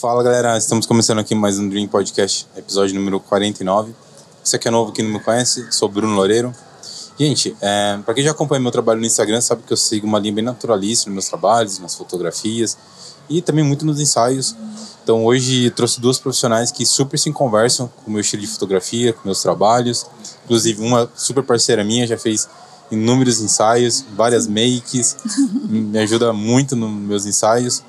Fala galera, estamos começando aqui mais um Dream Podcast, episódio número 49. Você que é novo aqui não me conhece, sou Bruno Loureiro. Gente, é, para quem já acompanha meu trabalho no Instagram, sabe que eu sigo uma linha bem naturalista nos meus trabalhos, nas fotografias e também muito nos ensaios. Então hoje trouxe duas profissionais que super se conversam com o meu estilo de fotografia, com meus trabalhos. Inclusive uma super parceira minha já fez inúmeros ensaios, várias makes, me ajuda muito nos meus ensaios.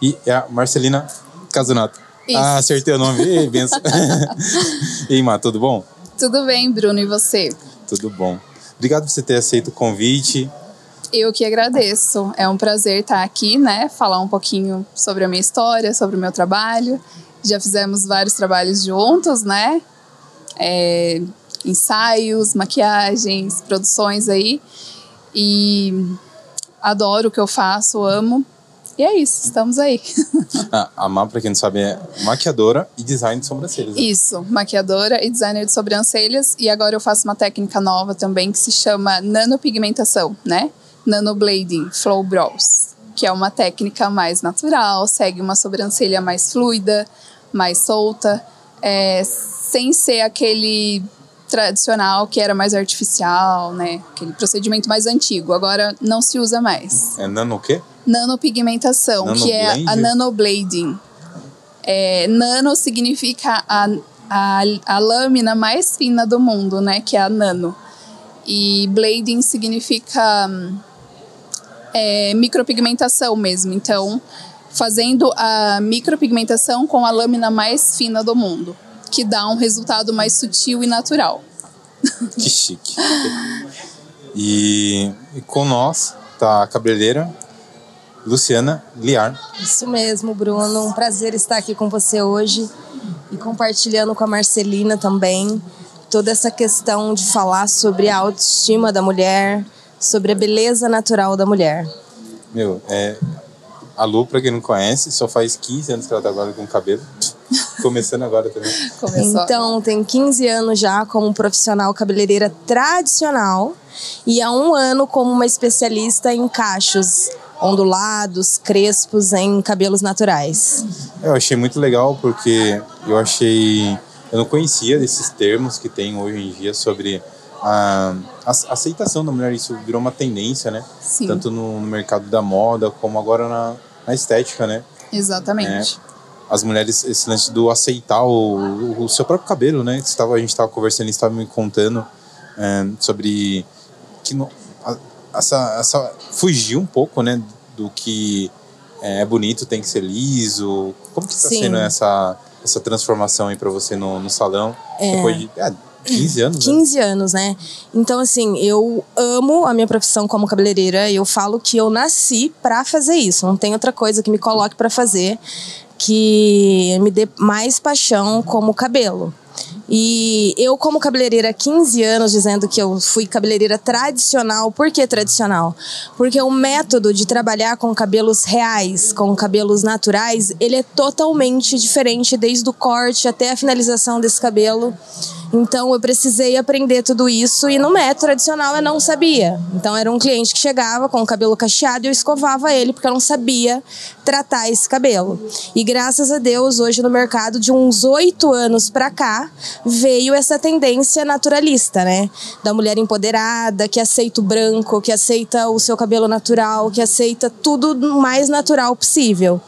E é a Marcelina Casonato. Isso. Ah, acertei o nome. Ei, benção. e tudo bom? Tudo bem, Bruno, e você? Tudo bom. Obrigado por você ter aceito o convite. Eu que agradeço. É um prazer estar aqui, né? Falar um pouquinho sobre a minha história, sobre o meu trabalho. Já fizemos vários trabalhos juntos, né? É, ensaios, maquiagens, produções aí. E adoro o que eu faço, amo. E é isso, estamos aí. Ah, a Má, pra quem não sabe, é maquiadora e design de sobrancelhas. né? Isso, maquiadora e designer de sobrancelhas. E agora eu faço uma técnica nova também que se chama nanopigmentação, né? Nanoblading, Flow Brows. Que é uma técnica mais natural, segue uma sobrancelha mais fluida, mais solta, é, sem ser aquele tradicional que era mais artificial, né? Aquele procedimento mais antigo. Agora não se usa mais. É nano o quê? Nanopigmentação, que é a nanoblading. É, nano significa a, a, a lâmina mais fina do mundo, né? Que é a nano. E blading significa é, micropigmentação mesmo. Então, fazendo a micropigmentação com a lâmina mais fina do mundo, que dá um resultado mais sutil e natural. Que chique. E, e com nós tá a cabeleireira Luciana Liar. Isso mesmo, Bruno. Um prazer estar aqui com você hoje e compartilhando com a Marcelina também toda essa questão de falar sobre a autoestima da mulher, sobre a beleza natural da mulher. Meu, é, a Lu, pra quem não conhece, só faz 15 anos que ela agora com cabelo. Começando agora também. Começou. Então, tem 15 anos já como profissional cabeleireira tradicional e há um ano como uma especialista em cachos ondulados, crespos em cabelos naturais. Eu achei muito legal porque eu achei. Eu não conhecia desses termos que tem hoje em dia sobre a, a aceitação da mulher. Isso virou uma tendência, né? Sim. Tanto no, no mercado da moda como agora na, na estética, né? Exatamente. As mulheres, esse lance do aceitar o, o, seu próprio cabelo, né? Que estava, a gente estava conversando e estava me contando é, sobre que não, a- essa, essa fugir um pouco, né? Do que é bonito tem que ser liso. Como que está sendo essa, essa transformação aí para você no, no salão? É. Depois de é, 15 anos, né? 15 anos, né? Então, assim, eu amo a minha profissão como cabeleireira. Eu falo que eu nasci pra fazer isso. Não tem outra coisa que me coloque pra fazer que me dê mais paixão como cabelo. E eu, como cabeleireira há 15 anos, dizendo que eu fui cabeleireira tradicional. Por que tradicional? Porque o método de trabalhar com cabelos reais, com cabelos naturais, ele é totalmente diferente desde o corte até a finalização desse cabelo. Então eu precisei aprender tudo isso e no método tradicional eu não sabia. Então era um cliente que chegava com o cabelo cacheado e eu escovava ele porque eu não sabia tratar esse cabelo. E graças a Deus hoje no mercado de uns oito anos pra cá veio essa tendência naturalista, né? Da mulher empoderada que aceita o branco, que aceita o seu cabelo natural, que aceita tudo mais natural possível.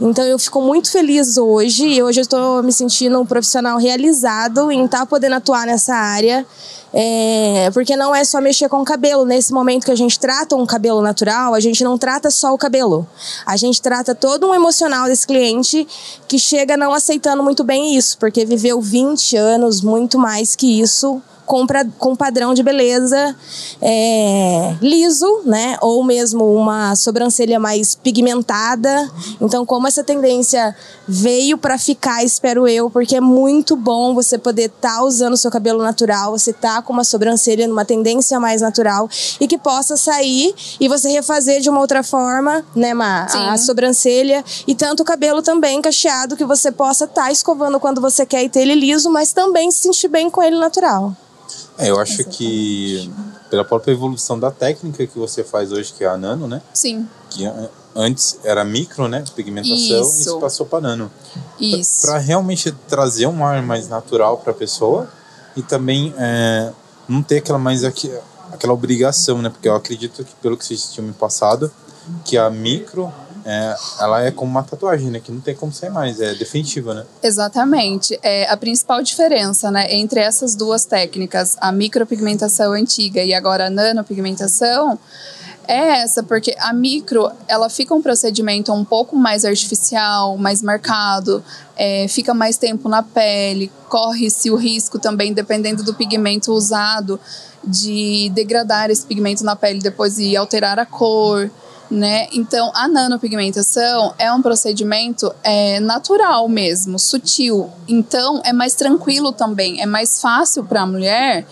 Então eu fico muito feliz hoje e hoje eu estou me sentindo um profissional realizado em estar podendo atuar nessa área. É, porque não é só mexer com o cabelo. Nesse momento que a gente trata um cabelo natural, a gente não trata só o cabelo. A gente trata todo um emocional desse cliente que chega não aceitando muito bem isso, porque viveu 20 anos, muito mais que isso, com, pra- com padrão de beleza é, liso, né? Ou mesmo uma sobrancelha mais pigmentada. Então, como essa tendência veio para ficar, espero eu, porque é muito bom você poder estar usando o seu cabelo natural, você tá com uma sobrancelha numa tendência mais natural e que possa sair e você refazer de uma outra forma, né, Ma? Sim. A sobrancelha e tanto o cabelo também cacheado que você possa estar escovando quando você quer e ter ele liso, mas também se sentir bem com ele natural. É, eu acho que pela própria evolução da técnica que você faz hoje, que é a nano, né? Sim. Que antes era micro, né? Pigmentação isso. e isso passou para nano. Isso. Para realmente trazer um ar mais natural para a pessoa e também é, não ter aquela mais aqui, aquela obrigação, né? Porque eu acredito que pelo que vocês tinham me passado, que a micro é, ela é como uma tatuagem, né? Que não tem como sair mais, é definitiva, né? Exatamente. É a principal diferença, né, entre essas duas técnicas, a micropigmentação antiga e agora a nanopigmentação, é essa, porque a micro, ela fica um procedimento um pouco mais artificial, mais marcado, é, fica mais tempo na pele, corre-se o risco também, dependendo do pigmento usado, de degradar esse pigmento na pele depois e alterar a cor né? Então, a nanopigmentação é um procedimento é, natural mesmo, sutil. Então, é mais tranquilo também, é mais fácil para a mulher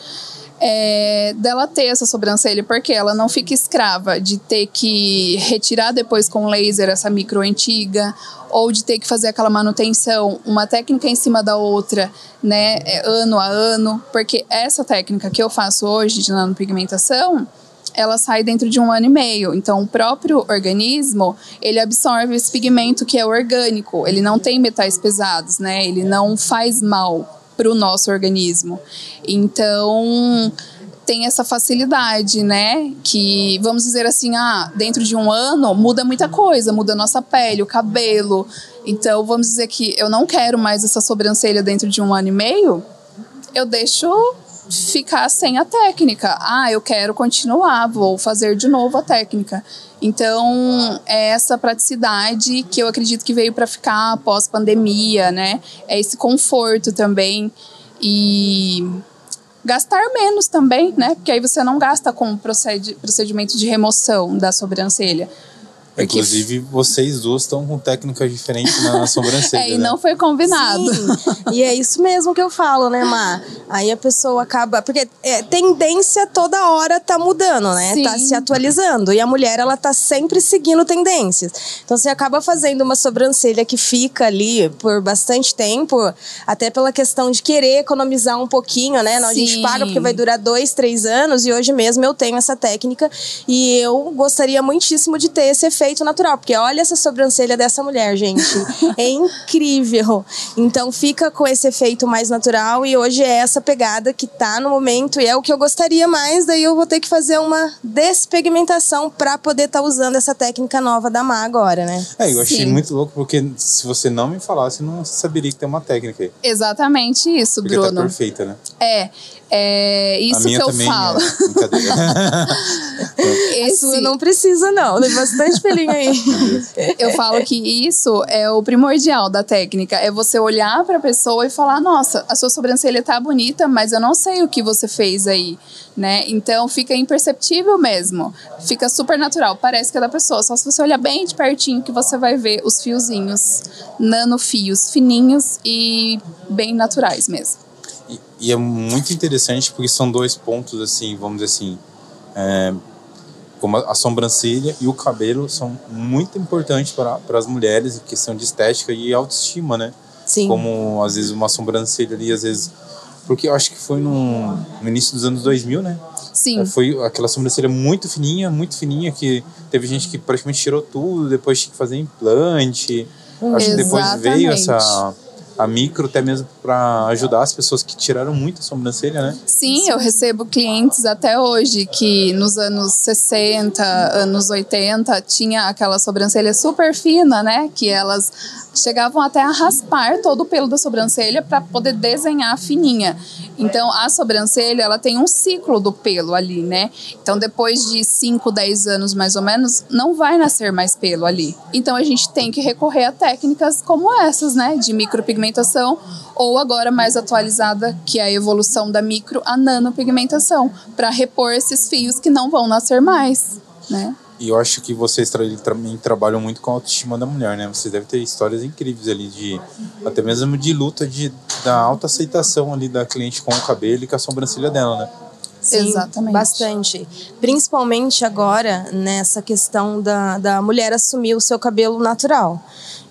é, dela ter essa sobrancelha, porque ela não fica escrava de ter que retirar depois com laser essa micro antiga, ou de ter que fazer aquela manutenção, uma técnica em cima da outra, né, é, ano a ano, porque essa técnica que eu faço hoje de nanopigmentação, ela sai dentro de um ano e meio. Então, o próprio organismo, ele absorve esse pigmento que é orgânico. Ele não tem metais pesados, né? Ele não faz mal para o nosso organismo. Então, tem essa facilidade, né? Que, vamos dizer assim, ah, dentro de um ano muda muita coisa, muda a nossa pele, o cabelo. Então, vamos dizer que eu não quero mais essa sobrancelha dentro de um ano e meio, eu deixo ficar sem a técnica. Ah, eu quero continuar, vou fazer de novo a técnica. Então, é essa praticidade que eu acredito que veio para ficar após pandemia, né? É esse conforto também e gastar menos também, né? Porque aí você não gasta com procedimento de remoção da sobrancelha. Porque... Inclusive, vocês duas estão com técnicas diferentes na sobrancelha. é, e né? não foi combinado. Sim. e é isso mesmo que eu falo, né, Má? Aí a pessoa acaba. Porque é, tendência toda hora tá mudando, né? Sim. Tá se atualizando. E a mulher, ela tá sempre seguindo tendências. Então você acaba fazendo uma sobrancelha que fica ali por bastante tempo, até pela questão de querer economizar um pouquinho, né? Não, a gente paga porque vai durar dois, três anos, e hoje mesmo eu tenho essa técnica e eu gostaria muitíssimo de ter esse efeito efeito natural, porque olha essa sobrancelha dessa mulher, gente. é incrível. Então fica com esse efeito mais natural e hoje é essa pegada que tá no momento e é o que eu gostaria mais, daí eu vou ter que fazer uma despigmentação para poder estar tá usando essa técnica nova da Má agora, né? É, eu achei Sim. muito louco porque se você não me falasse, não saberia que tem uma técnica aí. Exatamente isso, porque tá Bruno. Tá perfeita, né? É. É isso que eu falo. É Esse... A sua não precisa, não. Tem bastante pelinho aí. eu falo que isso é o primordial da técnica. É você olhar para a pessoa e falar: nossa, a sua sobrancelha tá bonita, mas eu não sei o que você fez aí. Né? Então fica imperceptível mesmo. Fica super natural. Parece que é da pessoa. Só se você olhar bem de pertinho que você vai ver os fiozinhos, nanofios fininhos e bem naturais mesmo. E, e, é muito interessante porque são dois pontos, assim, vamos dizer assim, é, como a, a, sobrancelha e o cabelo são muito importantes para, as mulheres em questão de estética e autoestima, né? Sim. Como, às vezes, uma sobrancelha ali, às vezes... Porque eu acho que foi no, no início dos anos 2000, né? Sim. É, foi aquela sobrancelha muito fininha, muito fininha, que teve gente que praticamente tirou tudo, depois tinha que fazer implante. Acho que depois veio essa a micro, até mesmo para ajudar as pessoas que tiraram muito a sobrancelha, né? Sim, eu recebo clientes até hoje que nos anos 60, anos 80, tinha aquela sobrancelha super fina, né? Que elas chegavam até a raspar todo o pelo da sobrancelha para poder desenhar fininha. Então, a sobrancelha, ela tem um ciclo do pelo ali, né? Então, depois de 5, 10 anos mais ou menos, não vai nascer mais pelo ali. Então, a gente tem que recorrer a técnicas como essas, né? De micropigmentação ou agora mais atualizada, que é a evolução da micro, a nanopigmentação, para repor esses fios que não vão nascer mais, né? E eu acho que vocês também trabalham muito com a autoestima da mulher, né? Vocês devem ter histórias incríveis ali de até mesmo de luta de da autoaceitação ali da cliente com o cabelo e com a sobrancelha dela, né? Sim, Exatamente. Bastante. Principalmente agora nessa questão da, da mulher assumir o seu cabelo natural.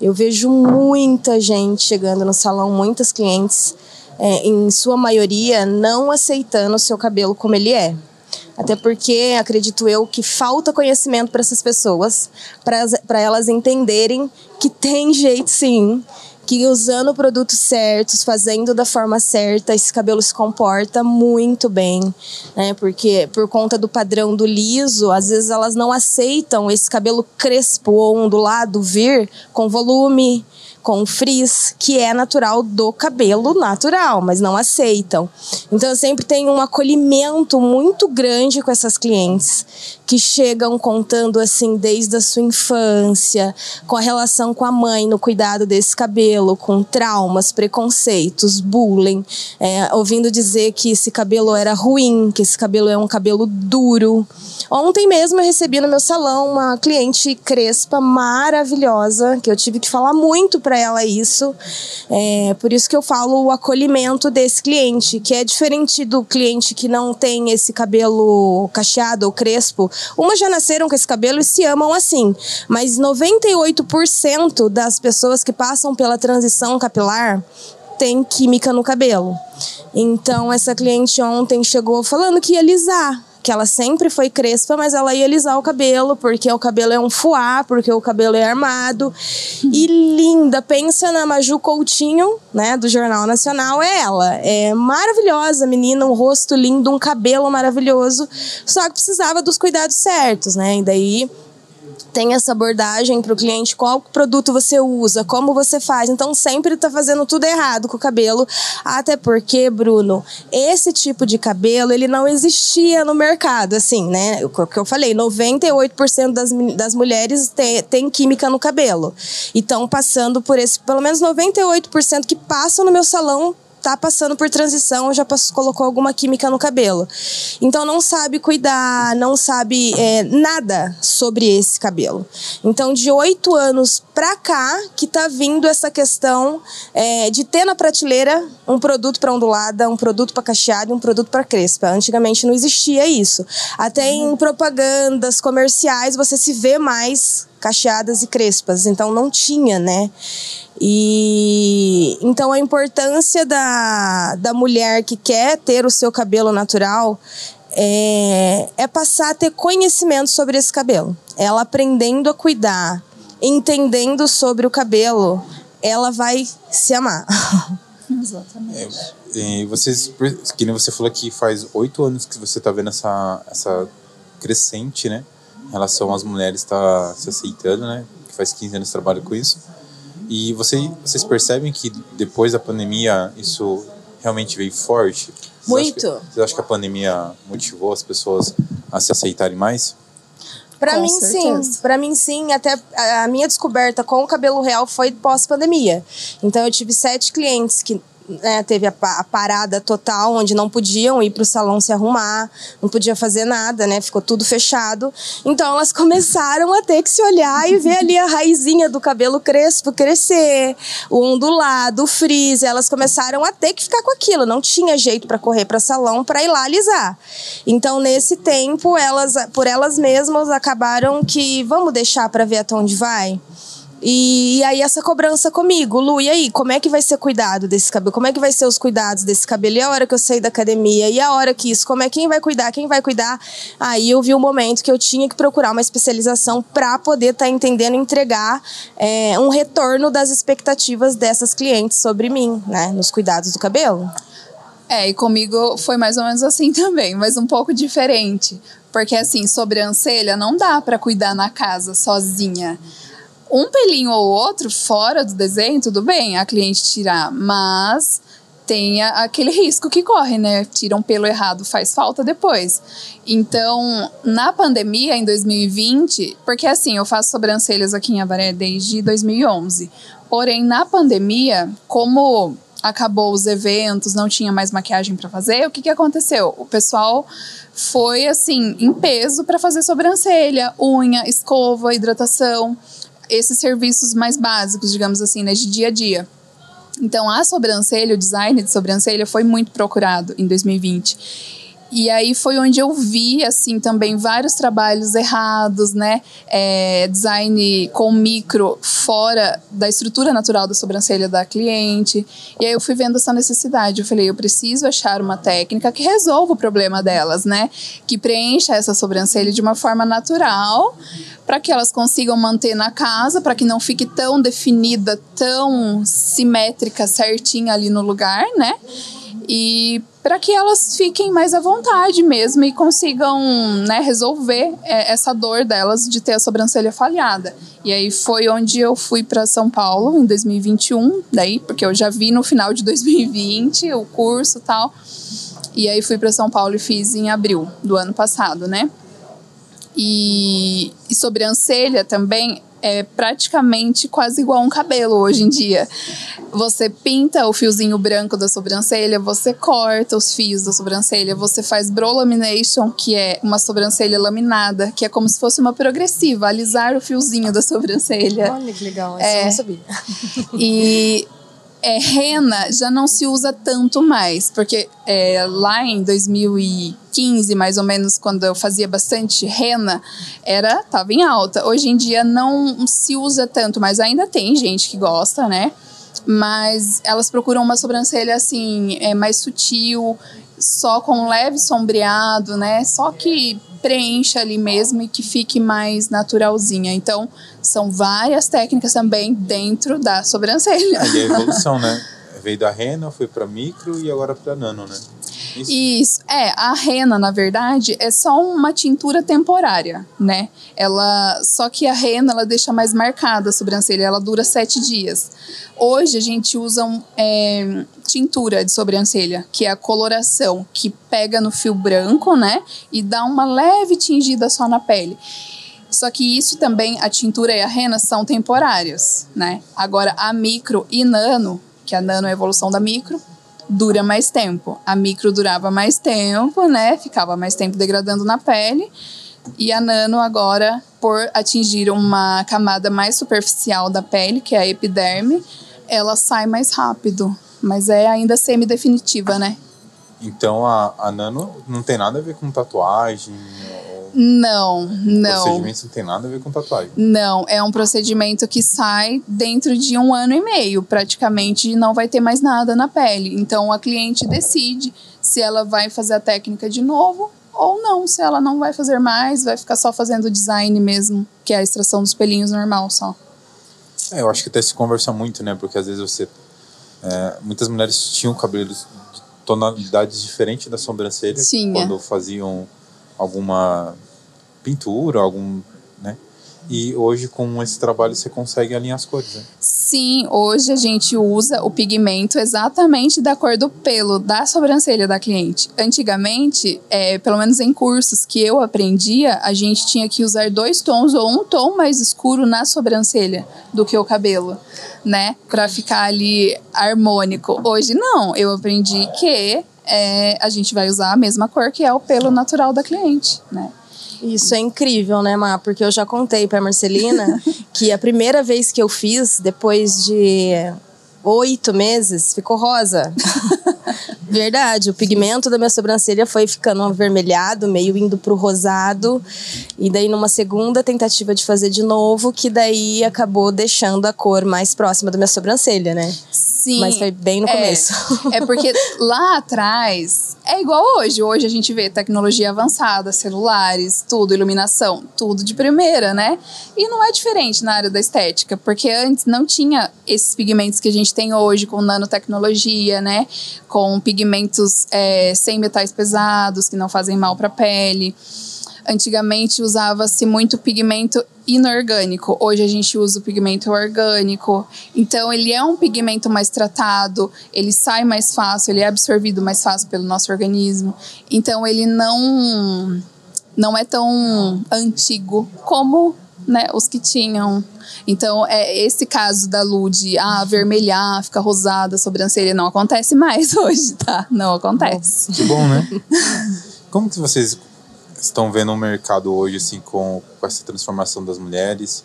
Eu vejo muita gente chegando no salão, muitas clientes, é, em sua maioria, não aceitando o seu cabelo como ele é Até porque acredito eu que falta conhecimento para essas pessoas, para elas entenderem que tem jeito sim que usando produtos certos, fazendo da forma certa, esse cabelo se comporta muito bem, né? Porque por conta do padrão do liso, às vezes elas não aceitam esse cabelo crespo ou ondulado vir com volume, com frizz, que é natural do cabelo natural, mas não aceitam. Então eu sempre tenho um acolhimento muito grande com essas clientes que chegam contando assim desde a sua infância, com a relação com a mãe no cuidado desse cabelo, com traumas, preconceitos, bullying, é, ouvindo dizer que esse cabelo era ruim, que esse cabelo é um cabelo duro. Ontem mesmo eu recebi no meu salão uma cliente crespa maravilhosa, que eu tive que falar muito para ela isso. É, por isso que eu falo o acolhimento desse cliente, que é diferente do cliente que não tem esse cabelo cacheado ou crespo, Umas já nasceram com esse cabelo e se amam assim, mas 98% das pessoas que passam pela transição capilar tem química no cabelo. Então, essa cliente ontem chegou falando que ia alisar que ela sempre foi crespa, mas ela ia alisar o cabelo, porque o cabelo é um fuá, porque o cabelo é armado. E linda, pensa na Maju Coutinho, né, do Jornal Nacional, é ela. É maravilhosa, menina, um rosto lindo, um cabelo maravilhoso, só que precisava dos cuidados certos, né? E daí tem essa abordagem para o cliente, qual produto você usa, como você faz. Então sempre está fazendo tudo errado com o cabelo, até porque, Bruno, esse tipo de cabelo ele não existia no mercado, assim, né? O que eu falei, 98% das, das mulheres tem, tem química no cabelo. Estão passando por esse, pelo menos 98% que passam no meu salão tá passando por transição, já passou, colocou alguma química no cabelo. Então não sabe cuidar, não sabe é, nada sobre esse cabelo. Então de oito anos pra cá que tá vindo essa questão é, de ter na prateleira um produto para ondulada, um produto para cacheada e um produto para crespa. Antigamente não existia isso. Até em propagandas comerciais você se vê mais cacheadas e crespas, então não tinha, né? E então a importância da, da mulher que quer ter o seu cabelo natural é, é passar a ter conhecimento sobre esse cabelo. Ela aprendendo a cuidar, entendendo sobre o cabelo, ela vai se amar. Exatamente. É, e vocês, que nem você falou que faz oito anos que você está vendo essa, essa crescente, né? Em relação às mulheres estar tá se aceitando, né? Que faz 15 anos que trabalho com isso. E você, vocês percebem que depois da pandemia isso realmente veio forte? Vocês Muito. Acham que, vocês acham que a pandemia motivou as pessoas a se aceitarem mais? Para mim certeza. sim, para mim sim. Até a minha descoberta com o cabelo real foi pós pandemia. Então eu tive sete clientes que né, teve a, a, parada total, onde não podiam ir para o salão se arrumar, não podia fazer nada, né? Ficou tudo fechado. Então elas começaram a ter que se olhar e ver ali a raizinha do cabelo crespo crescer, o ondulado, o frizz. Elas começaram a ter que ficar com aquilo. Não tinha jeito para correr para salão para ir lá alisar. Então nesse tempo elas, por elas mesmas, acabaram que vamos deixar para ver até onde vai. E, e, aí essa cobrança comigo, Lu, e aí, como é que vai ser cuidado desse cabelo? Como é que vai ser os cuidados desse cabelo? E a hora que eu sair da academia? E a hora que isso? Como é quem vai cuidar? Quem vai cuidar? Aí eu vi um momento que eu tinha que procurar uma especialização para poder estar tá entendendo entregar é, um retorno das expectativas dessas clientes sobre mim, né, nos cuidados do cabelo. É, e comigo foi mais ou menos assim também, mas um pouco diferente. Porque assim, sobrancelha não dá para cuidar na casa sozinha um pelinho ou outro fora do desenho, tudo bem, a cliente tirar, mas tem aquele risco que corre, né? Tira um pelo errado, faz falta depois. Então, na pandemia, em 2020, porque assim, eu faço sobrancelhas aqui em Avaré desde 2011. Porém, na pandemia, como acabou os eventos, não tinha mais maquiagem para fazer, o que, que aconteceu? O pessoal foi assim, em peso para fazer sobrancelha, unha, escova, hidratação esses serviços mais básicos, digamos assim, né, de dia a dia. Então, a sobrancelha, o design de sobrancelha foi muito procurado em 2020. E aí foi onde eu vi, assim, também vários trabalhos errados, né? É, design com micro fora da estrutura natural da sobrancelha da cliente. E aí eu fui vendo essa necessidade. Eu falei, eu preciso achar uma técnica que resolva o problema delas, né? Que preencha essa sobrancelha de uma forma natural para que elas consigam manter na casa, para que não fique tão definida, tão simétrica, certinha ali no lugar, né? E para que elas fiquem mais à vontade mesmo e consigam né, resolver é, essa dor delas de ter a sobrancelha falhada. E aí foi onde eu fui para São Paulo em 2021, daí porque eu já vi no final de 2020 o curso tal. E aí fui para São Paulo e fiz em abril do ano passado, né? E, e sobrancelha também é praticamente quase igual um cabelo hoje em dia. Você pinta o fiozinho branco da sobrancelha, você corta os fios da sobrancelha, você faz brow lamination, que é uma sobrancelha laminada, que é como se fosse uma progressiva, alisar o fiozinho da sobrancelha. Olha que legal, isso é, eu não sabia. E é, rena já não se usa tanto mais, porque é, lá em 2015, mais ou menos, quando eu fazia bastante rena, era tava em alta. Hoje em dia não se usa tanto, mas ainda tem gente que gosta, né? Mas elas procuram uma sobrancelha assim, é mais sutil, só com leve sombreado, né? Só que preencha ali mesmo e que fique mais naturalzinha. Então, são várias técnicas também dentro da sobrancelha. Aí a evolução, né? Veio da rena, foi para micro e agora para nano, né? Isso. É, a rena, na verdade, é só uma tintura temporária, né? Ela, só que a rena, ela deixa mais marcada a sobrancelha, ela dura sete dias. Hoje, a gente usa um, é, tintura de sobrancelha, que é a coloração, que pega no fio branco, né? E dá uma leve tingida só na pele. Só que isso também, a tintura e a rena são temporárias, né? Agora, a micro e nano, que a nano é a evolução da micro, dura mais tempo. A micro durava mais tempo, né? Ficava mais tempo degradando na pele. E a nano agora, por atingir uma camada mais superficial da pele, que é a epiderme, ela sai mais rápido. Mas é ainda semi-definitiva, né? Então a, a nano não tem nada a ver com tatuagem? Não, não. O procedimento não tem nada a ver com tatuagem. Não, é um procedimento que sai dentro de um ano e meio, praticamente não vai ter mais nada na pele. Então a cliente decide se ela vai fazer a técnica de novo ou não, se ela não vai fazer mais, vai ficar só fazendo design mesmo, que é a extração dos pelinhos normal só. É, eu acho que até se conversa muito, né? Porque às vezes você. É, muitas mulheres tinham cabelos de tonalidades diferentes da sobrancelha Sim, quando é. faziam alguma pintura, algum, né? E hoje com esse trabalho você consegue alinhar as cores, né? Sim, hoje a gente usa o pigmento exatamente da cor do pelo da sobrancelha da cliente. Antigamente, é, pelo menos em cursos que eu aprendia, a gente tinha que usar dois tons ou um tom mais escuro na sobrancelha do que o cabelo, né? Pra ficar ali harmônico. Hoje não, eu aprendi que é, a gente vai usar a mesma cor que é o pelo natural da cliente, né? Isso é incrível, né, Má? Porque eu já contei pra Marcelina que a primeira vez que eu fiz, depois de oito meses, ficou rosa. Verdade, o pigmento da minha sobrancelha foi ficando avermelhado, meio indo pro rosado. E daí, numa segunda tentativa de fazer de novo, que daí acabou deixando a cor mais próxima da minha sobrancelha, né? Sim. Mas foi bem no é, começo. É porque lá atrás é igual hoje. Hoje a gente vê tecnologia avançada, celulares, tudo, iluminação, tudo de primeira, né? E não é diferente na área da estética, porque antes não tinha esses pigmentos que a gente tem hoje com nanotecnologia, né? Com pigmentos é, sem metais pesados que não fazem mal para a pele. Antigamente usava-se muito pigmento inorgânico. Hoje a gente usa o pigmento orgânico. Então ele é um pigmento mais tratado, ele sai mais fácil, ele é absorvido mais fácil pelo nosso organismo. Então ele não não é tão antigo como né, os que tinham. Então, é esse caso da Lud, ah, avermelhar, ficar rosada, a sobrancelha, não acontece mais hoje, tá? Não acontece. Que bom, né? Como que vocês estão vendo o mercado hoje, assim, com, com essa transformação das mulheres?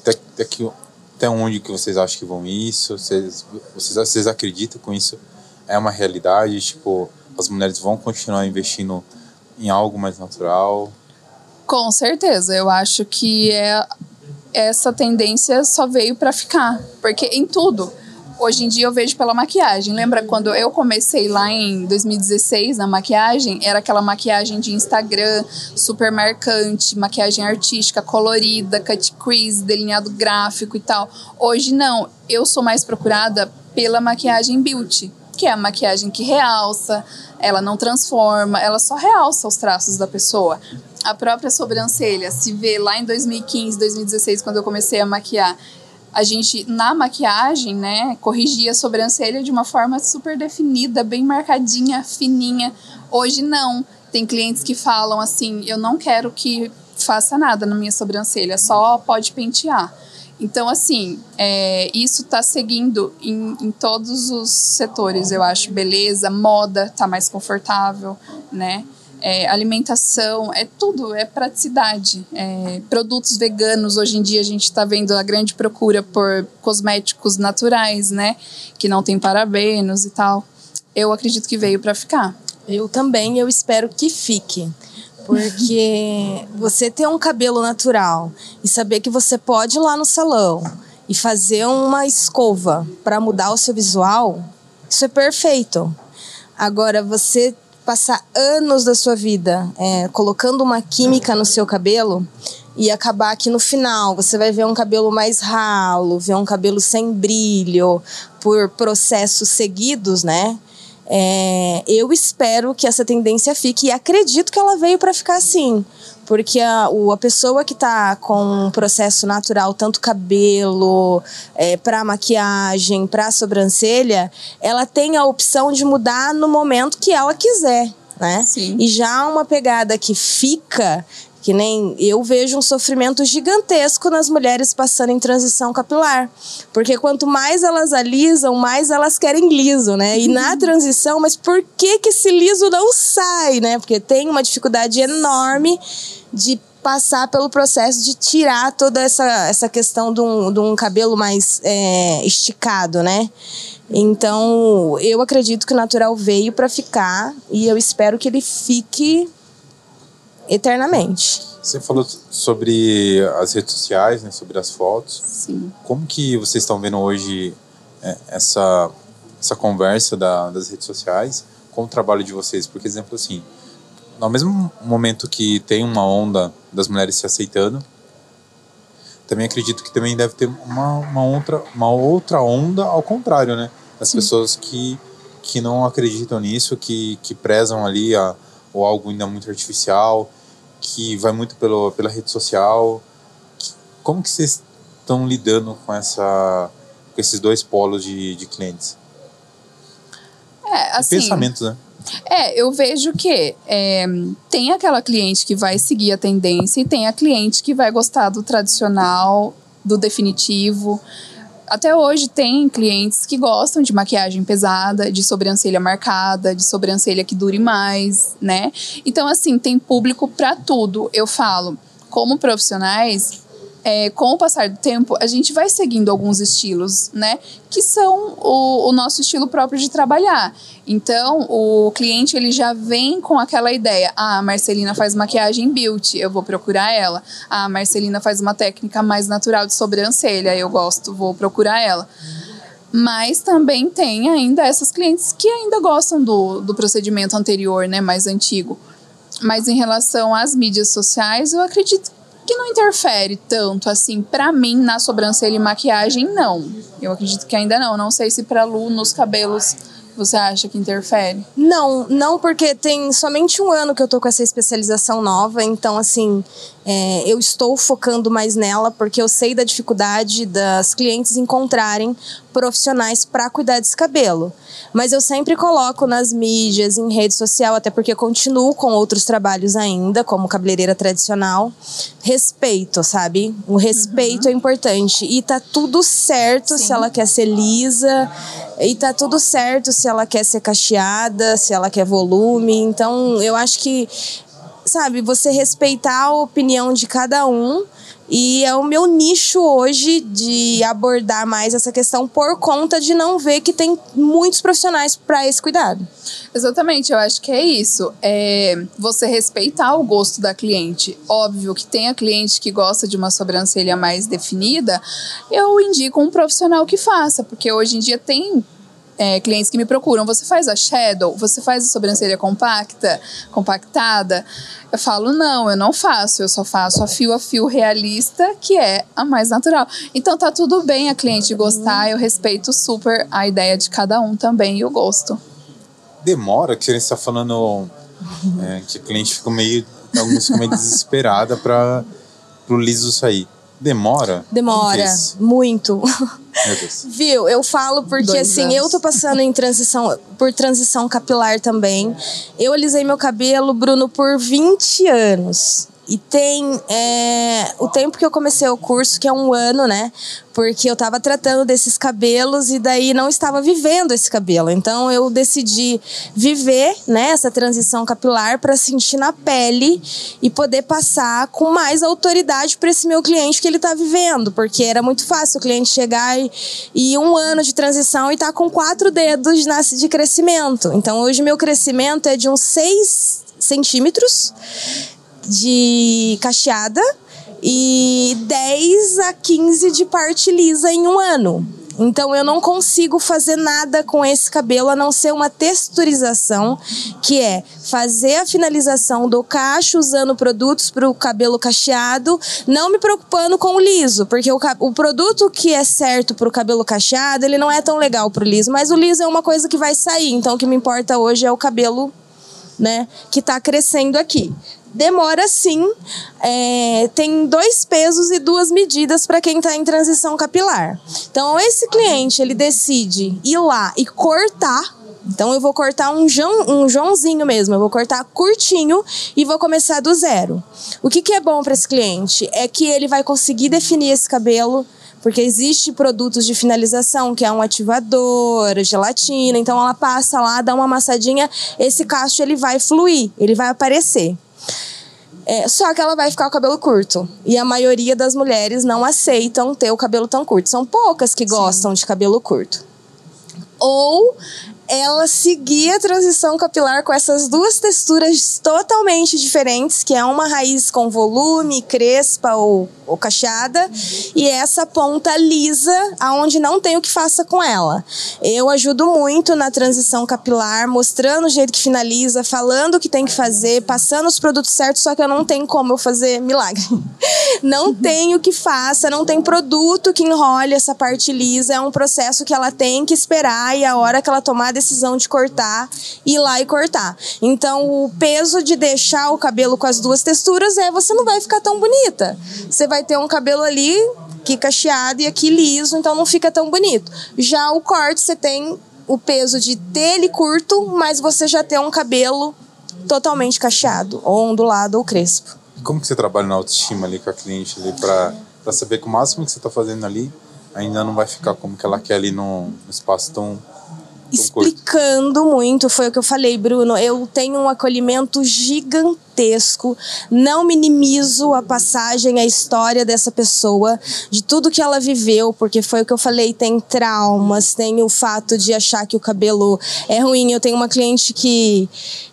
Até, até, que, até onde que vocês acham que vão isso? Vocês, vocês, vocês acreditam com isso? É uma realidade? Tipo, as mulheres vão continuar investindo em algo mais natural? Com certeza, eu acho que é, essa tendência só veio para ficar, porque em tudo. Hoje em dia eu vejo pela maquiagem. Lembra quando eu comecei lá em 2016 na maquiagem? Era aquela maquiagem de Instagram, super marcante, maquiagem artística, colorida, cut crease, delineado gráfico e tal. Hoje não. Eu sou mais procurada pela maquiagem beauty, que é a maquiagem que realça, ela não transforma, ela só realça os traços da pessoa. A própria sobrancelha, se vê lá em 2015, 2016, quando eu comecei a maquiar, a gente, na maquiagem, né, corrigia a sobrancelha de uma forma super definida, bem marcadinha, fininha. Hoje não. Tem clientes que falam assim: eu não quero que faça nada na minha sobrancelha, só pode pentear. Então, assim, é, isso está seguindo em, em, todos os setores, eu acho. Beleza, moda está mais confortável, né? É, alimentação, é tudo, é praticidade. É, produtos veganos, hoje em dia a gente está vendo a grande procura por cosméticos naturais, né? Que não tem parabenos e tal. Eu acredito que veio para ficar. Eu também, eu espero que fique. Porque você ter um cabelo natural e saber que você pode ir lá no salão e fazer uma escova para mudar o seu visual, isso é perfeito. Agora, você passar anos da sua vida é, colocando uma química no seu cabelo e acabar que no final você vai ver um cabelo mais ralo, ver um cabelo sem brilho por processos seguidos, né? É, eu espero que essa tendência fique e acredito que ela veio para ficar assim. Porque a, o, a pessoa que está com um processo natural, tanto cabelo, é, para maquiagem, para sobrancelha, ela tem a opção de mudar no momento que ela quiser. Né? E já uma pegada que fica que nem eu vejo um sofrimento gigantesco nas mulheres passando em transição capilar. Porque quanto mais elas alisam, mais elas querem liso, né? E na transição, mas por que que esse liso não sai, né? Porque tem uma dificuldade enorme de passar pelo processo de tirar toda essa, essa questão de um, de um cabelo mais é, esticado, né? Então, eu acredito que o natural veio para ficar e eu espero que ele fique eternamente. Você falou sobre as redes sociais, né, sobre as fotos. Sim. Como que vocês estão vendo hoje é, essa essa conversa da, das redes sociais com o trabalho de vocês? Porque exemplo assim, no mesmo momento que tem uma onda das mulheres se aceitando, também acredito que também deve ter uma, uma outra uma outra onda ao contrário, né? As Sim. pessoas que que não acreditam nisso, que que prezam ali a ou algo ainda muito artificial, que vai muito pelo, pela rede social. Como que vocês estão lidando com, essa, com esses dois polos de, de clientes? É, assim, pensamentos, né? É, eu vejo que é, tem aquela cliente que vai seguir a tendência e tem a cliente que vai gostar do tradicional, do definitivo. Até hoje tem clientes que gostam de maquiagem pesada, de sobrancelha marcada, de sobrancelha que dure mais, né? Então, assim, tem público para tudo. Eu falo, como profissionais, é, com o passar do tempo, a gente vai seguindo alguns estilos, né? Que são o, o, nosso estilo próprio de trabalhar. Então, o cliente ele já vem com aquela ideia: ah, a Marcelina faz maquiagem beauty, eu vou procurar ela. Ah, a Marcelina faz uma técnica mais natural de sobrancelha, eu gosto, vou procurar ela. Mas também tem ainda essas clientes que ainda gostam do, do procedimento anterior, né, mais antigo. Mas em relação às mídias sociais, eu acredito que não interfere tanto assim para mim na sobrancelha e maquiagem não. Eu acredito que ainda não, não sei se para Lu nos cabelos você acha que interfere? Não, não porque tem somente um ano que eu tô com essa especialização nova, então assim, é, eu estou focando mais nela porque eu sei da dificuldade das clientes encontrarem profissionais para cuidar desse cabelo. Mas eu sempre coloco nas mídias, em rede social, até porque continuo com outros trabalhos ainda, como cabeleireira tradicional. Respeito, sabe? O respeito uhum. é importante. E tá tudo certo Sim. se ela quer ser lisa, e tá tudo certo se ela quer ser cacheada, se ela quer volume. Então, eu acho que sabe, você respeitar a opinião de cada um E é o meu nicho hoje de abordar mais essa questão por conta de não ver que tem muitos profissionais para esse cuidado. Exatamente, eu acho que é isso. É você respeitar o gosto da cliente. Óbvio que tem a cliente que gosta de uma sobrancelha mais definida, eu indico um profissional que faça, porque hoje em dia tem é, clientes que me procuram, você faz a shadow? Você faz a sobrancelha compacta, compactada? Eu falo, não, eu não faço, eu só faço a fio a fio realista, que é a mais natural. Então tá tudo bem a cliente gostar, eu respeito super a ideia de cada um também e o gosto. Demora, que gente está falando é, que a cliente fica meio, alguns ficam meio desesperada para o liso sair. Demora? Demora, muito. Viu? Eu falo porque Dois assim, anos. eu tô passando em transição por transição capilar também. Eu alisei meu cabelo, Bruno, por 20 anos. E tem é, o tempo que eu comecei o curso, que é um ano, né? Porque eu estava tratando desses cabelos e daí não estava vivendo esse cabelo. Então eu decidi viver né, essa transição capilar para sentir na pele e poder passar com mais autoridade para esse meu cliente que ele está vivendo. Porque era muito fácil o cliente chegar e, e um ano de transição e tá com quatro dedos de crescimento. Então hoje meu crescimento é de uns 6 centímetros de cacheada e 10 a 15 de parte lisa em um ano. Então eu não consigo fazer nada com esse cabelo a não ser uma texturização, que é fazer a finalização do cacho usando produtos para o cabelo cacheado, não me preocupando com o liso, porque o, o produto que é certo para o cabelo cacheado, ele não é tão legal para o liso, mas o liso é uma coisa que vai sair, então o que me importa hoje é o cabelo né, que está crescendo aqui demora sim. É, tem dois pesos e duas medidas para quem está em transição capilar. Então, esse cliente ele decide ir lá e cortar. Então, eu vou cortar um, João, um Joãozinho mesmo, eu vou cortar curtinho e vou começar do zero. O que, que é bom para esse cliente? É que ele vai conseguir definir esse cabelo porque existe produtos de finalização, que é um ativador, gelatina, então ela passa lá, dá uma amassadinha, esse cacho ele vai fluir, ele vai aparecer. É, só que ela vai ficar com o cabelo curto. E a maioria das mulheres não aceitam ter o cabelo tão curto. São poucas que gostam Sim. de cabelo curto. Ou ela seguir a transição capilar com essas duas texturas totalmente diferentes, que é uma raiz com volume, crespa ou, ou cacheada, e essa ponta lisa, aonde não tem o que faça com ela. Eu ajudo muito na transição capilar, mostrando o jeito que finaliza, falando o que tem que fazer, passando os produtos certos, só que eu não tenho como eu fazer milagre. Não tenho que faça, não tem produto que enrole essa parte lisa, é um processo que ela tem que esperar e a hora que ela tomar decisão de cortar, ir lá e cortar. Então, o peso de deixar o cabelo com as duas texturas é você não vai ficar tão bonita. Você vai ter um cabelo ali aqui cacheado e aqui liso, então não fica tão bonito. Já o corte, você tem o peso de ter ele curto, mas você já tem um cabelo totalmente cacheado, ou ondulado ou crespo. Como que você trabalha na autoestima ali com a cliente ali para saber que o máximo que você está fazendo ali ainda não vai ficar como que ela quer ali no espaço tão explicando muito, foi o que eu falei, Bruno. Eu tenho um acolhimento gigantesco, não minimizo a passagem, a história dessa pessoa, de tudo que ela viveu, porque foi o que eu falei, tem traumas, tem o fato de achar que o cabelo é ruim. Eu tenho uma cliente que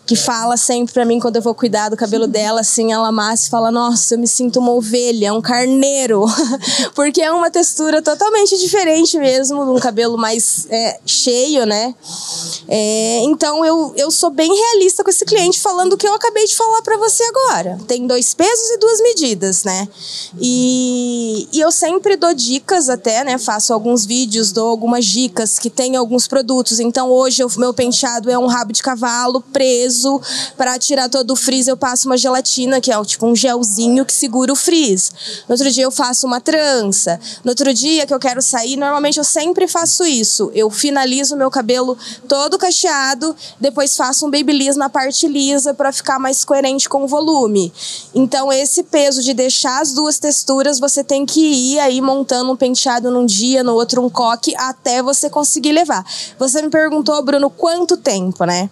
que fala sempre para mim quando eu vou cuidar do cabelo dela, assim, ela amassa e fala: Nossa, eu me sinto uma ovelha, um carneiro. Porque é uma textura totalmente diferente mesmo, um cabelo mais é, cheio, né? É, então eu, eu sou bem realista com esse cliente falando o que eu acabei de falar para você agora. Tem dois pesos e duas medidas, né? E, e eu sempre dou dicas até, né? Faço alguns vídeos, dou algumas dicas que tem alguns produtos. Então hoje o meu penteado é um rabo de cavalo preso para tirar todo o frizz, eu passo uma gelatina, que é tipo um gelzinho que segura o frizz. No outro dia eu faço uma trança. No outro dia que eu quero sair, normalmente eu sempre faço isso. Eu finalizo meu cabelo todo cacheado, depois faço um babyliss na parte lisa para ficar mais coerente com o volume. Então esse peso de deixar as duas texturas, você tem que ir aí montando um penteado num dia, no outro um coque, até você conseguir levar. Você me perguntou, Bruno, quanto tempo, né?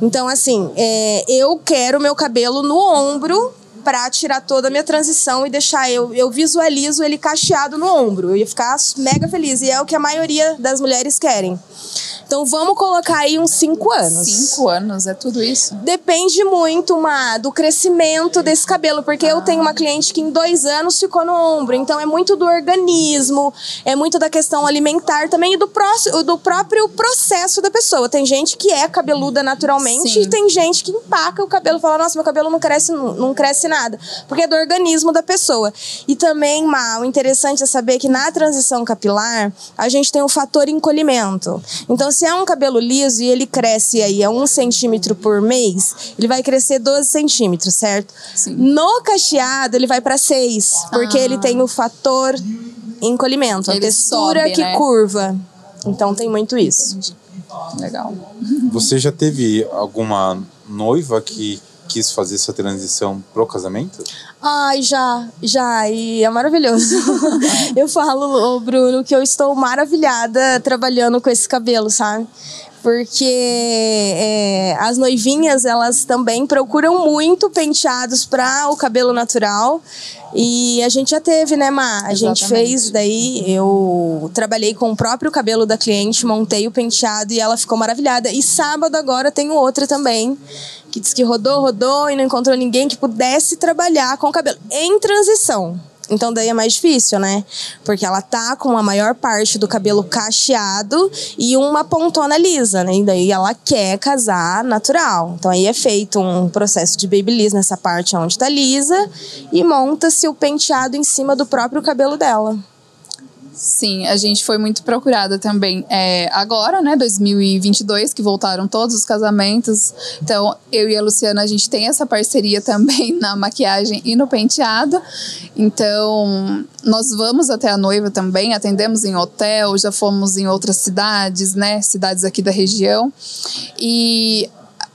Então, assim, é, eu quero meu cabelo no ombro pra tirar toda a minha transição e deixar eu. Eu visualizo ele cacheado no ombro. Eu ia ficar mega feliz. E é o que a maioria das mulheres querem. Então vamos colocar aí uns cinco anos. Cinco anos, é tudo isso? Depende muito, uma do crescimento desse cabelo, porque ah. eu tenho uma cliente que em dois anos ficou no ombro. Então é muito do organismo, é muito da questão alimentar também e do, pró do próprio processo da pessoa. Tem gente que é cabeluda naturalmente Sim. e tem gente que empaca o cabelo e fala: Nossa, meu cabelo não cresce, não cresce nada. Porque é do organismo da pessoa. E também, mal, o interessante é saber que na transição capilar, a gente tem o fator encolhimento. Então, se é um cabelo liso e ele cresce aí a um centímetro por mês, ele vai crescer 12 centímetros, certo? Sim. No cacheado, ele vai para 6, porque ah. ele tem o fator encolhimento, ele a textura sobe, que né? curva. Então tem muito isso. Legal. Você já teve alguma noiva que quis fazer essa transição pro casamento? Ai, já, já, e é maravilhoso. eu falo, Bruno, que eu estou maravilhada trabalhando com esse cabelo, sabe? Porque é, as noivinhas elas também procuram muito penteados para o cabelo natural e a gente já teve, né, Ma? A Exatamente. gente fez daí, eu trabalhei com o próprio cabelo da cliente, montei o penteado e ela ficou maravilhada. E sábado agora tenho outra também, que disse que rodou, rodou e não encontrou ninguém que pudesse trabalhar com o cabelo em transição. Então daí é mais difícil, né? Porque ela tá com a maior parte do cabelo cacheado e uma pontona lisa, né? E daí ela quer casar natural. Então aí é feito um processo de babyliss nessa parte onde tá lisa e monta-se o penteado em cima do próprio cabelo dela. Sim, a gente foi muito procurada também. É, agora, né, 2022, que voltaram todos os casamentos. Então, eu e a Luciana, a gente tem essa parceria também na maquiagem e no penteado. Então, nós vamos até a noiva também, atendemos em hotel, já fomos em outras cidades, né, cidades aqui da região. E